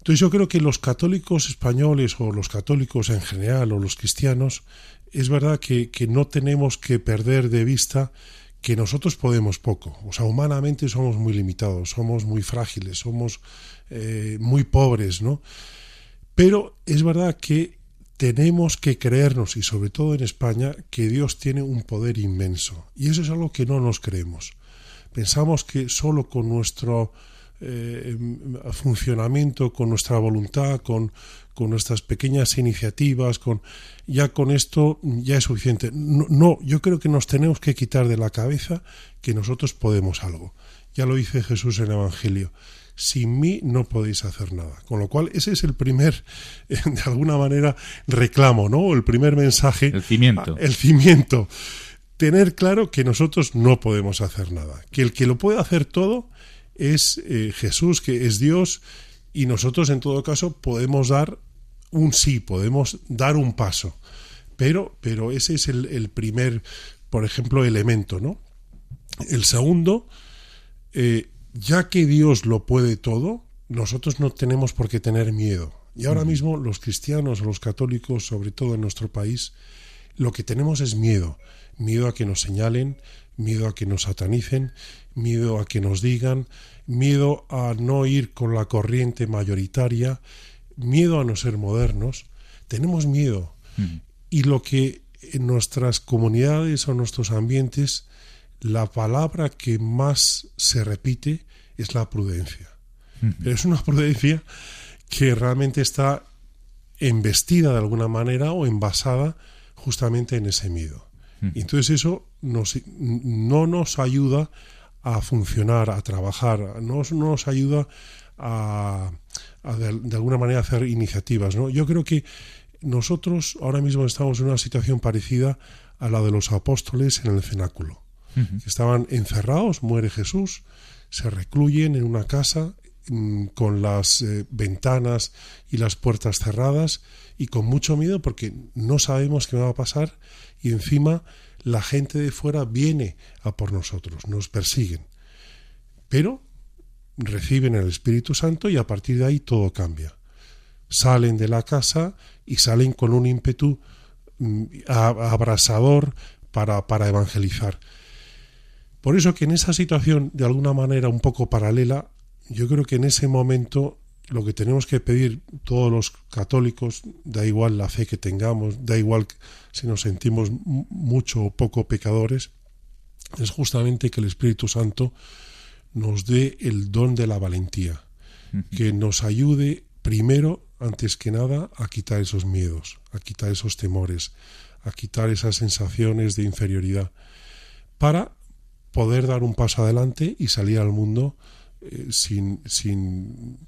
Entonces yo creo que los católicos españoles o los católicos en general o los cristianos, es verdad que, que no tenemos que perder de vista que nosotros podemos poco. O sea, humanamente somos muy limitados, somos muy frágiles, somos eh, muy pobres, ¿no? Pero es verdad que tenemos que creernos, y sobre todo en España, que Dios tiene un poder inmenso. Y eso es algo que no nos creemos. Pensamos que solo con nuestro eh, funcionamiento, con nuestra voluntad, con, con, nuestras pequeñas iniciativas, con ya con esto ya es suficiente. No, no, yo creo que nos tenemos que quitar de la cabeza que nosotros podemos algo. Ya lo dice Jesús en el Evangelio. Sin mí no podéis hacer nada. Con lo cual, ese es el primer, *laughs* de alguna manera, reclamo, ¿no? El primer mensaje. El cimiento. El cimiento. Tener claro que nosotros no podemos hacer nada. Que el que lo puede hacer todo es eh, Jesús, que es Dios, y nosotros en todo caso podemos dar un sí, podemos dar un paso. Pero, pero ese es el, el primer, por ejemplo, elemento, ¿no? El segundo, eh, ya que Dios lo puede todo, nosotros no tenemos por qué tener miedo. Y ahora mismo los cristianos, los católicos, sobre todo en nuestro país, lo que tenemos es miedo. Miedo a que nos señalen, miedo a que nos satanicen, miedo a que nos digan, miedo a no ir con la corriente mayoritaria, miedo a no ser modernos. Tenemos miedo. Mm. Y lo que en nuestras comunidades o nuestros ambientes, la palabra que más se repite es la prudencia. Mm. Pero es una *laughs* prudencia que realmente está embestida de alguna manera o envasada justamente en ese miedo. Mm. Y entonces eso nos, no nos ayuda a funcionar, a trabajar, no, no nos ayuda a, a de, de, alguna manera hacer iniciativas. ¿no? Yo creo que nosotros ahora mismo estamos en una situación parecida a la de los apóstoles en el cenáculo. Uh -huh. Estaban encerrados, muere Jesús, se recluyen en una casa mmm, con las eh, ventanas y las puertas cerradas y con mucho miedo porque no sabemos qué va a pasar y encima la gente de fuera viene a por nosotros, nos persiguen. Pero reciben el Espíritu Santo y a partir de ahí todo cambia. Salen de la casa y salen con un ímpetu mm, abrasador para, para evangelizar. Por eso que en esa situación, de alguna manera un poco paralela, yo creo que en ese momento lo que tenemos que pedir todos los católicos, da igual la fe que tengamos, da igual si nos sentimos mucho o poco pecadores, es justamente que el Espíritu Santo nos dé el don de la valentía, que nos ayude primero, antes que nada, a quitar esos miedos, a quitar esos temores, a quitar esas sensaciones de inferioridad, para poder dar un paso adelante y salir al mundo eh, sin, sin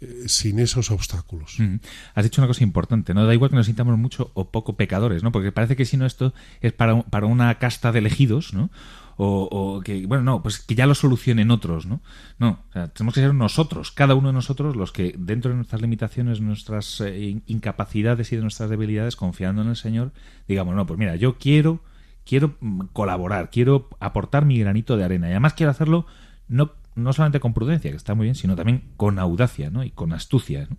eh, sin esos obstáculos. Mm. Has dicho una cosa importante, ¿no? Da igual que nos sintamos mucho o poco pecadores, ¿no? Porque parece que si no esto es para, para una casta de elegidos, ¿no? O, o, que, bueno, no, pues que ya lo solucionen otros, ¿no? No, o sea, tenemos que ser nosotros, cada uno de nosotros, los que dentro de nuestras limitaciones, nuestras eh, incapacidades y de nuestras debilidades, confiando en el Señor, digamos, no, pues mira, yo quiero, quiero colaborar, quiero aportar mi granito de arena y además quiero hacerlo no no solamente con prudencia, que está muy bien, sino también con audacia ¿no? y con astucia. ¿no?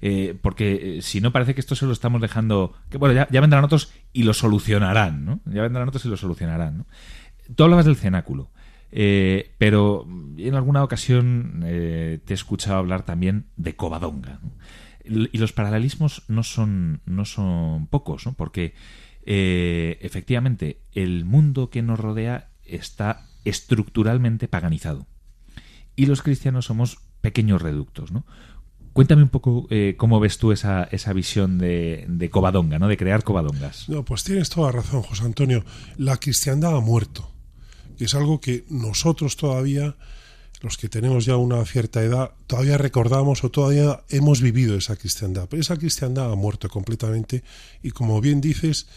Eh, porque eh, si no parece que esto se lo estamos dejando, que bueno, ya, vendrán otros y lo solucionarán, ¿no? Ya vendrán otros y lo solucionarán. ¿no? Tú hablabas del cenáculo, eh, pero en alguna ocasión te he escuchado hablar también de Covadonga. Y los paralelismos no son, no son pocos, ¿no? porque efectivamente el mundo que nos rodea está estructuralmente paganizado y los cristianos somos pequeños reductos, ¿no? Cuéntame un poco eh, cómo ves tú esa, esa visión de, de Covadonga, ¿no? de crear Covadongas. No, pues tienes toda razón, José Antonio. La cristiandad ha muerto. Es algo que nosotros todavía, los que tenemos ya una cierta edad, todavía recordamos o todavía hemos vivido esa cristiandad. Pero esa cristiandad ha muerto completamente. Y como bien dices,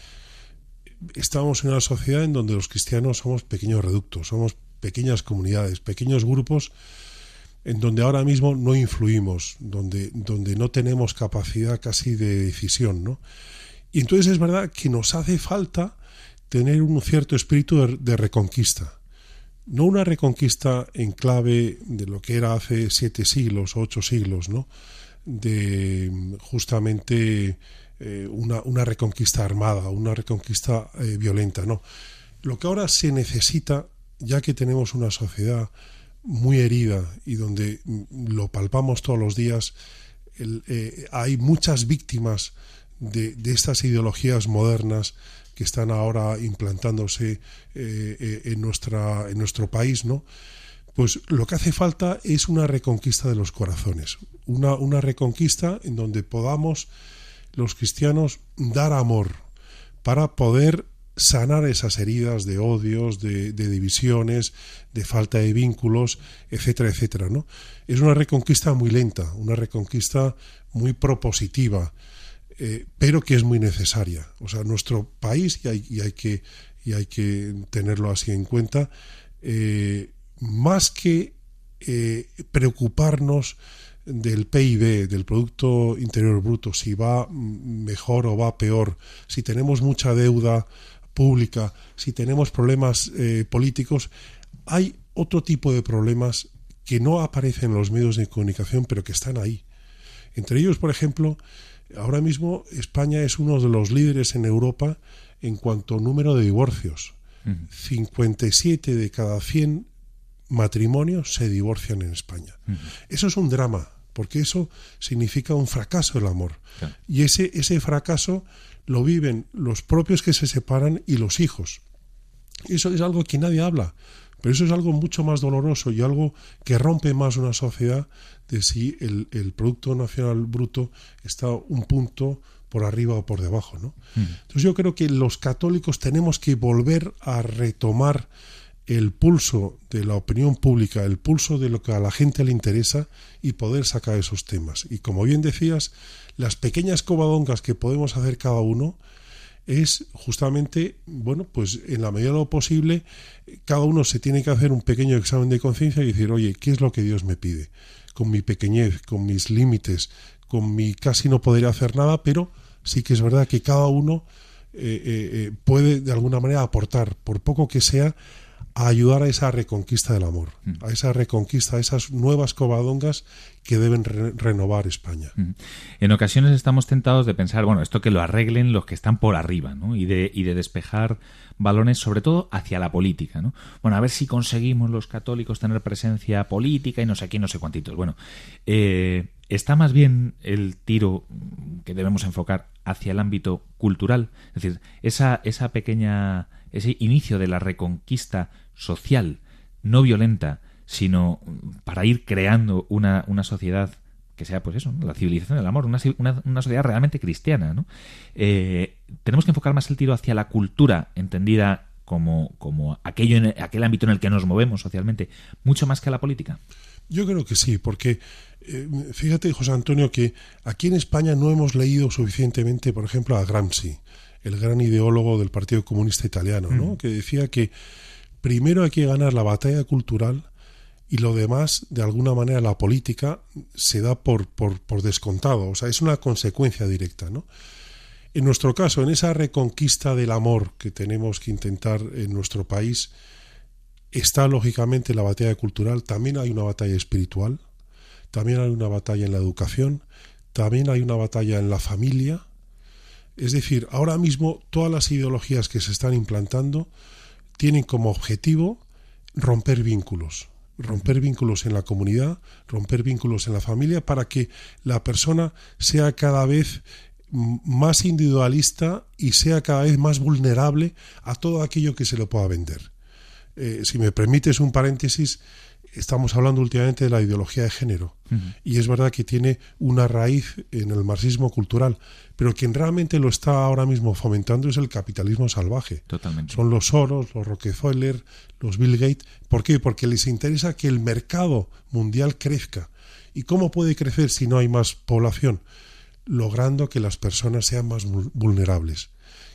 estamos en una sociedad en donde los cristianos somos pequeños reductos, somos pequeñas comunidades, pequeños grupos en donde ahora mismo no influimos, donde, donde no tenemos capacidad casi de decisión, ¿no? Y entonces es verdad que nos hace falta tener un cierto espíritu de, reconquista. No una reconquista en clave de lo que era hace siete siglos o ocho siglos, ¿no? De justamente eh, una, una, reconquista armada, una reconquista eh, violenta, no. Lo que ahora se necesita, ya que tenemos una sociedad muy herida y donde lo palpamos todos los días, eh, hay muchas víctimas de, de, estas ideologías modernas que están ahora implantándose eh, eh, en, nuestra, en nuestro país, ¿no? Pues lo que hace falta es una reconquista de los corazones, una, una reconquista en donde podamos los cristianos dar amor para poder sanar esas heridas de odios, de, divisiones, de falta de vínculos, etcétera, etcétera, ¿no? Es una reconquista muy lenta, una reconquista muy propositiva, eh, pero que es muy necesaria. O sea, nuestro país, y hay, y hay, que, y hay que tenerlo así en cuenta, eh, más que eh, preocuparnos del PIB, del Producto Interior Bruto, si va mejor o va peor, si tenemos mucha deuda, pública, si tenemos problemas eh, políticos, hay otro tipo de problemas que no aparecen en los medios de comunicación, pero que están ahí. Entre ellos, por ejemplo, ahora mismo España es uno de los líderes en Europa en cuanto a número de divorcios. Uh -huh. 57 de cada 100 matrimonios se divorcian en España. Uh -huh. Eso es un drama, porque eso significa un fracaso del amor. Claro. Y ese, ese fracaso lo viven los propios que se separan y los hijos. Eso es algo que nadie habla, pero eso es algo mucho más doloroso y algo que rompe más una sociedad de si el, el Producto Nacional Bruto está un punto por arriba o por debajo. ¿no? Mm. Entonces yo creo que los católicos tenemos que volver a retomar el pulso de la opinión pública, el pulso de lo que a la gente le interesa y poder sacar esos temas. Y como bien decías, las pequeñas covadongas que podemos hacer cada uno es justamente, bueno, pues en la medida de lo posible, cada uno se tiene que hacer un pequeño examen de conciencia y decir, oye, ¿qué es lo que Dios me pide? Con mi pequeñez, con mis límites, con mi casi no poder hacer nada, pero sí que es verdad que cada uno eh, eh, puede de alguna manera aportar, por poco que sea, a ayudar a esa reconquista del amor, a esa reconquista, a esas nuevas covadongas que deben re renovar España. En ocasiones estamos tentados de pensar, bueno, esto que lo arreglen los que están por arriba, ¿no? Y de, y de despejar balones, sobre todo hacia la política, ¿no? Bueno, a ver si conseguimos los católicos tener presencia política y no sé qué, no sé cuántitos. Bueno, eh, está más bien el tiro que debemos enfocar hacia el ámbito cultural, es decir, esa, esa pequeña, ese inicio de la reconquista social, no violenta, sino para ir creando una, una sociedad que sea pues eso, ¿no? la civilización del amor, una, una, una sociedad realmente cristiana. ¿no? Eh, tenemos que enfocar más el tiro hacia la cultura entendida como, como aquello en, aquel ámbito en el que nos movemos socialmente, mucho más que a la política. Yo creo que sí, porque eh, fíjate, José Antonio, que aquí en España no hemos leído suficientemente, por ejemplo, a Gramsci, el gran ideólogo del Partido Comunista Italiano, ¿no? Mm. que decía que primero hay que ganar la batalla cultural y lo demás, de alguna manera, la política se da por, por, por descontado, o sea, es una consecuencia directa, ¿no? En nuestro caso, en esa reconquista del amor que tenemos que intentar en nuestro país, está lógicamente la batalla cultural, también hay una batalla espiritual, también hay una batalla en la educación, también hay una batalla en la familia. Es decir, ahora mismo todas las ideologías que se están implantando tienen como objetivo romper vínculos, romper vínculos en la comunidad, romper vínculos en la familia para que la persona sea cada vez más individualista y sea cada vez más vulnerable a todo aquello que se le pueda vender. Eh, si me permites un paréntesis, estamos hablando últimamente de la ideología de género y es verdad que tiene una raíz en el marxismo cultural, pero quien realmente lo está ahora mismo fomentando es el capitalismo salvaje. Totalmente. Son los Soros, los Rockefeller, los Bill Gates. ¿Por qué? Porque les interesa que el mercado mundial crezca. ¿Y cómo puede crecer si no hay más población? Logrando que las personas sean más vulnerables.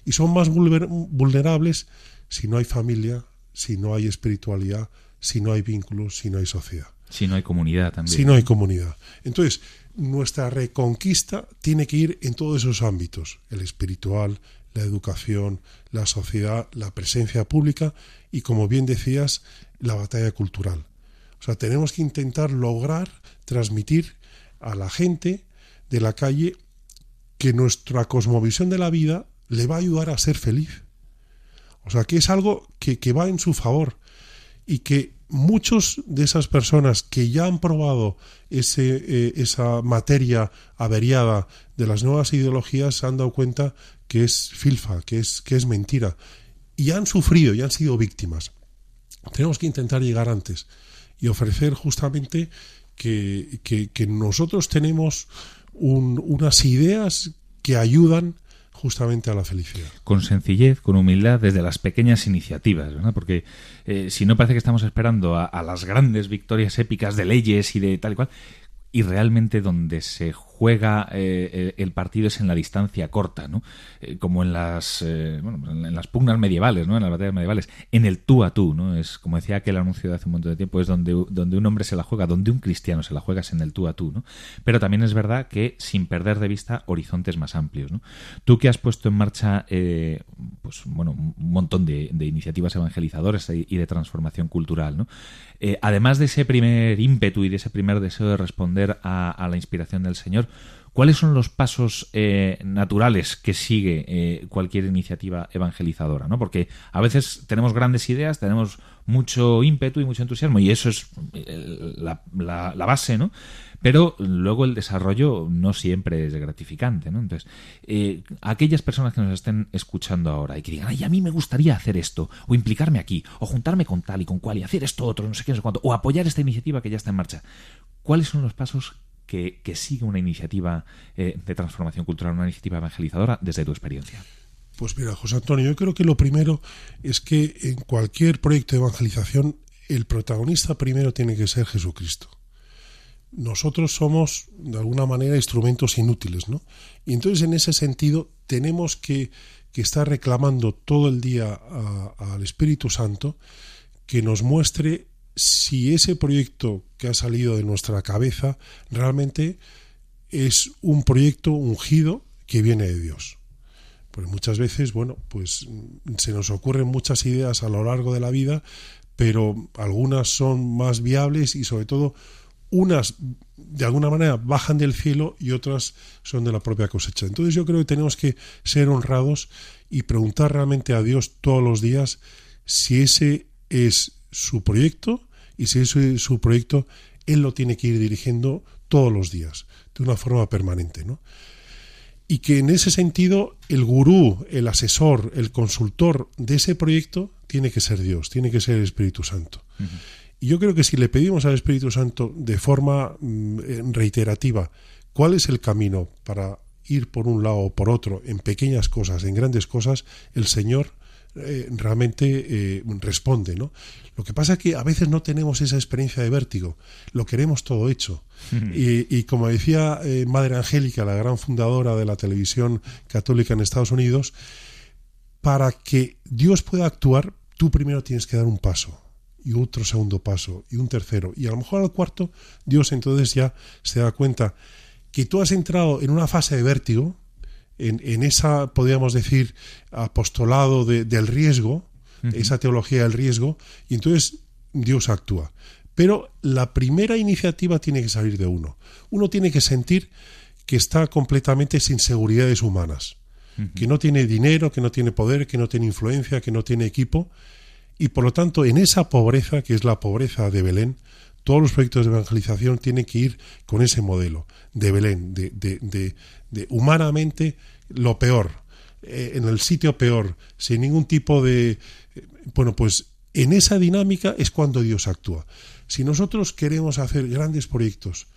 Y son más vulnerables si no hay familia, si no hay espiritualidad, si no hay vínculos, si no hay sociedad. Si no hay comunidad también. Si no hay comunidad. Entonces, nuestra reconquista tiene que ir en todos esos ámbitos, el espiritual, la educación, la sociedad, la presencia pública y, como bien decías, la batalla cultural. O sea, tenemos que intentar lograr transmitir a la gente de la calle que nuestra cosmovisión de la vida le va a ayudar a ser feliz. O sea, que es algo que, que va en su favor y que muchos de esas personas que ya han probado ese, eh, esa materia averiada de las nuevas ideologías se han dado cuenta que es filfa, que es, que es mentira. Y han sufrido y han sido víctimas. Tenemos que intentar llegar antes y ofrecer justamente que, que, nosotros tenemos unas ideas que ayudan justamente a la felicidad. Con sencillez, con humildad, desde las pequeñas iniciativas, ¿verdad? Porque eh, si no parece que estamos esperando a, las grandes victorias épicas de leyes y de tal y cual, y realmente donde se eh, eh, el partido es en la distancia corta, ¿no? Eh, como en las, bueno, en las pugnas medievales, ¿no? En las batallas medievales, en el tú a tú, ¿no? Es como decía aquel anuncio de hace un montón de tiempo, es donde, donde un hombre se la juega, donde un cristiano se la juega es en el tú a tú, ¿no? Pero también es verdad que sin perder de vista horizontes más amplios, ¿no? Tú que has puesto en marcha, pues bueno, un montón de, iniciativas evangelizadoras y de transformación cultural, ¿no? además de ese primer ímpetu y de ese primer deseo de responder a la inspiración del Señor, ¿Cuáles son los pasos eh, naturales que sigue eh, cualquier iniciativa evangelizadora? ¿no? Porque a veces tenemos grandes ideas, tenemos mucho ímpetu y mucho entusiasmo, y eso es eh, la, base, ¿no? Pero luego el desarrollo no siempre es gratificante, ¿no? Entonces, aquellas personas que nos estén escuchando ahora y que digan, ay, a mí me gustaría hacer esto, o implicarme aquí, o juntarme con tal y con cual, y hacer esto otro, no sé qué, no sé cuánto, o apoyar esta iniciativa que ya está en marcha, ¿cuáles son los pasos que, sigue una iniciativa eh, de transformación cultural, una iniciativa evangelizadora desde tu experiencia? Pues mira, José Antonio, yo creo que lo primero es que en cualquier proyecto de evangelización el protagonista primero tiene que ser Jesucristo. Nosotros somos, de alguna manera, instrumentos inútiles, ¿no? Y entonces, en ese sentido, tenemos que, estar reclamando todo el día al Espíritu Santo que nos muestre si ese proyecto que ha salido de nuestra cabeza realmente es un proyecto ungido que viene de Dios. Porque muchas veces, bueno, pues se nos ocurren muchas ideas a lo largo de la vida, pero algunas son más viables y sobre todo unas de alguna manera bajan del cielo y otras son de la propia cosecha. Entonces yo creo que tenemos que ser honrados y preguntar realmente a Dios todos los días si ese es su proyecto y si es su proyecto, él lo tiene que ir dirigiendo todos los días, de una forma permanente. ¿no? Y que en ese sentido el gurú, el asesor, el consultor de ese proyecto tiene que ser Dios, tiene que ser el Espíritu Santo. Y yo creo que si le pedimos al Espíritu Santo de forma mm, reiterativa cuál es el camino para ir por un lado o por otro en pequeñas cosas, en grandes cosas, el Señor eh, realmente eh, responde, ¿no? Lo que pasa es que a veces no tenemos esa experiencia de vértigo, lo queremos todo hecho. y, como decía eh, Madre Angélica, la gran fundadora de la televisión católica en Estados Unidos, para que Dios pueda actuar, tú primero tienes que dar un paso, y otro segundo paso, y un tercero, y a lo mejor al cuarto, Dios entonces ya se da cuenta que tú has entrado en una fase de vértigo, en, en esa, podríamos decir, apostolado del riesgo, esa teología del riesgo, y entonces Dios actúa. Pero la primera iniciativa tiene que salir de uno. Uno tiene que sentir que está completamente sin seguridades humanas, que no tiene dinero, que no tiene poder, que no tiene influencia, que no tiene equipo, y por lo tanto en esa pobreza, que es la pobreza de Belén, todos los proyectos de evangelización tienen que ir con ese modelo de Belén, de, de, de humanamente lo peor, eh, en el sitio peor, sin ningún tipo de... Eh, bueno, pues en esa dinámica es cuando Dios actúa. Si nosotros queremos hacer grandes proyectos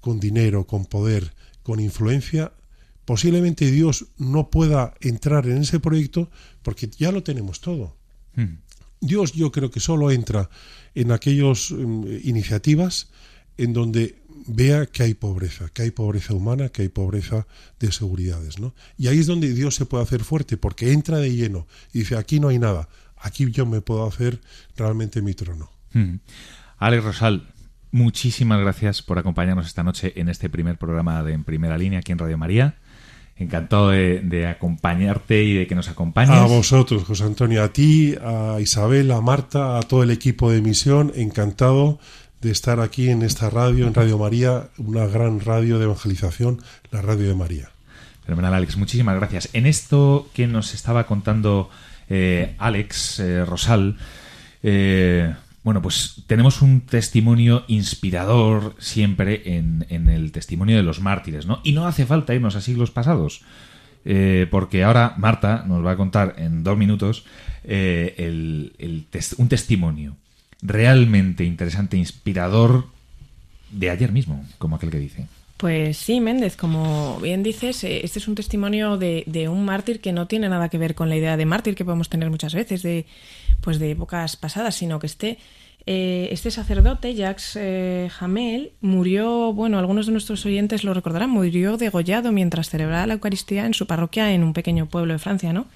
con dinero, con poder, con influencia, posiblemente Dios no pueda entrar en ese proyecto porque ya lo tenemos todo. Mm. Dios yo creo que solo entra en aquellas iniciativas en donde vea que hay pobreza, que hay pobreza humana, que hay pobreza de seguridades, ¿no? Y ahí es donde Dios se puede hacer fuerte, porque entra de lleno y dice, aquí no hay nada, aquí yo me puedo hacer realmente mi trono. Mm. Alex Rosal, muchísimas gracias por acompañarnos esta noche en este primer programa de En Primera Línea aquí en Radio María. Encantado de, acompañarte y de que nos acompañes. A vosotros, José Antonio, a ti, a Isabel, a Marta, a todo el equipo de emisión, encantado de estar aquí en esta radio, en Radio María, una gran radio de evangelización, la Radio de María. Fenomenal, Alex. Muchísimas gracias. En esto que nos estaba contando eh, Alex eh, Rosal, eh, bueno, pues tenemos un testimonio inspirador siempre en, el testimonio de los mártires, ¿no? Y no hace falta irnos a siglos pasados, porque ahora Marta nos va a contar en dos minutos un testimonio realmente interesante, inspirador de ayer mismo, como aquel que dice. Pues sí, Méndez, como bien dices, eh, este es un testimonio de, un mártir que no tiene nada que ver con la idea de mártir que podemos tener muchas veces de, pues de épocas pasadas, sino que este, eh, este sacerdote, Jacques eh, Hamel, murió, bueno, algunos de nuestros oyentes lo recordarán, murió degollado mientras celebraba la Eucaristía en su parroquia en un pequeño pueblo de Francia, ¿no?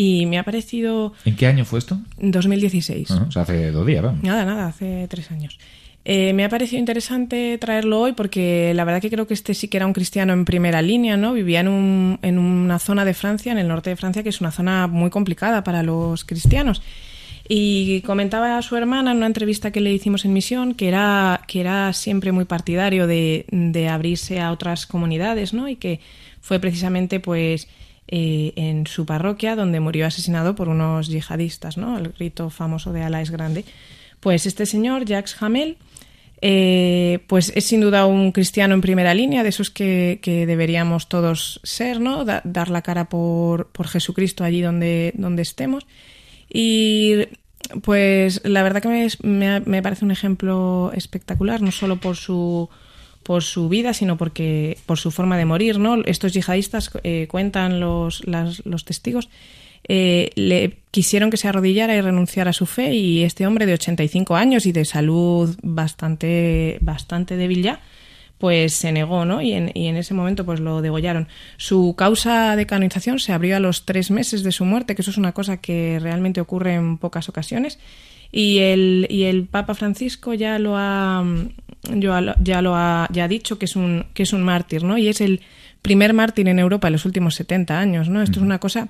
Y me ha parecido... ¿En qué año fue esto? 2016. Ah, o sea, hace dos días, vamos. Nada, nada, hace tres años. Eh, me ha parecido interesante traerlo hoy porque la verdad que creo que este sí que era un cristiano en primera línea, ¿no? Vivía en, un, en una zona de Francia, en el norte de Francia, que es una zona muy complicada para los cristianos. Y comentaba a su hermana en una entrevista que le hicimos en misión que era, que era siempre muy partidario de, de abrirse a otras comunidades, ¿no? Y que fue precisamente pues eh, en su parroquia, donde murió asesinado por unos yihadistas, ¿no? El grito famoso de Alá es grande. Pues este señor, Jacques Hamel, eh, pues es sin duda un cristiano en primera línea, de esos que, deberíamos todos ser, ¿no? dar la cara por, por Jesucristo allí donde, donde estemos. Y pues la verdad que me, me, parece un ejemplo espectacular, no solo por su por su vida, sino porque por su forma de morir, ¿no? Estos yihadistas eh, cuentan los, los testigos. Eh, le quisieron que se arrodillara y renunciara a su fe y este hombre de 85 años y de salud bastante bastante débil ya pues se negó, ¿no? Y en, y en, ese momento pues lo degollaron. Su causa de canonización se abrió a los tres meses de su muerte, que eso es una cosa que realmente ocurre en pocas ocasiones. Y el, y el Papa Francisco ya lo ha ya lo ha, ya ha dicho que es un que es un mártir, ¿no? Y es el primer mártir en Europa en los últimos 70 años, ¿no? Esto es una cosa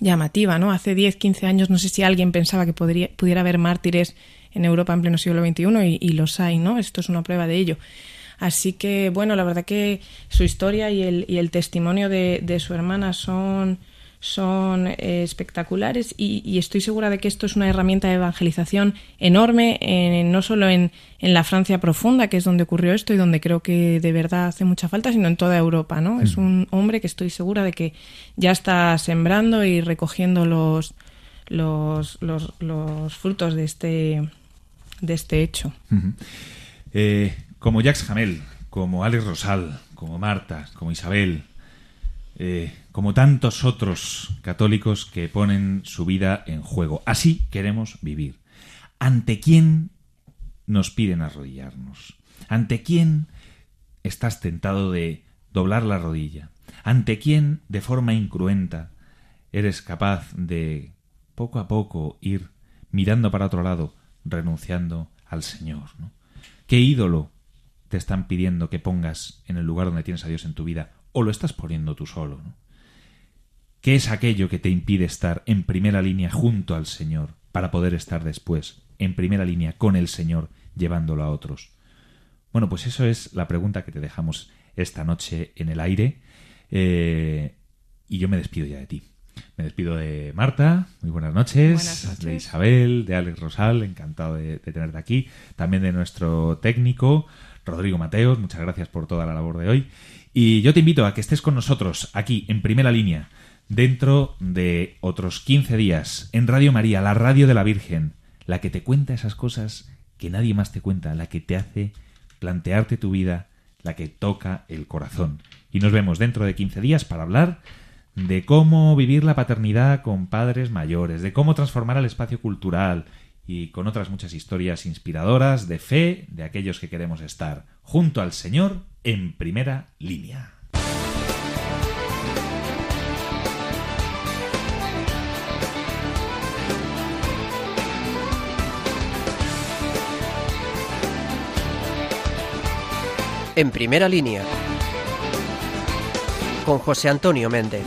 llamativa, ¿no? Hace 10, 15 años no sé si alguien pensaba que podría, pudiera haber mártires en Europa en pleno siglo XXI y, y los hay, ¿no? Esto es una prueba de ello. Así que, bueno, la verdad que su historia y el, y el testimonio de, de su hermana son, son eh, espectaculares y, estoy segura de que esto es una herramienta de evangelización enorme, no solo en, la Francia profunda, que es donde ocurrió esto y donde creo que de verdad hace mucha falta, sino en toda Europa. ¿no? Es un hombre que estoy segura de que ya está sembrando y recogiendo los, los, los, frutos de este, de este hecho. Eh, como Jacques Hamel, como Alex Rosal, como Marta, como Isabel, eh, como tantos otros católicos que ponen su vida en juego. Así queremos vivir. ¿Ante quién nos piden arrodillarnos? ¿Ante quién estás tentado de doblar la rodilla? ¿Ante quién, de forma incruenta, eres capaz de, poco a poco, ir mirando para otro lado, renunciando al Señor? ¿Qué ídolo te están pidiendo que pongas en el lugar donde tienes a Dios en tu vida? ¿O lo estás poniendo tú solo? ¿Qué es aquello que te impide estar en primera línea junto al Señor para poder estar después en primera línea con el Señor llevándolo a otros? Bueno, pues eso es la pregunta que te dejamos esta noche en el aire eh, y yo me despido ya de ti. Me despido de Marta, muy buenas noches, de Isabel, de Alex Rosal, encantado de, de, tenerte aquí, también de nuestro técnico, Rodrigo Mateos, muchas gracias por toda la labor de hoy. Y yo te invito a que estés con nosotros aquí en primera línea dentro de otros 15 días en Radio María, la radio de la Virgen, la que te cuenta esas cosas que nadie más te cuenta, la que te hace plantearte tu vida, la que toca el corazón. Y nos vemos dentro de 15 días para hablar de cómo vivir la paternidad con padres mayores, de cómo transformar el espacio cultural y con otras muchas historias inspiradoras de fe de aquellos que queremos estar junto al Señor en primera línea. En primera línea. Con José Antonio Méndez.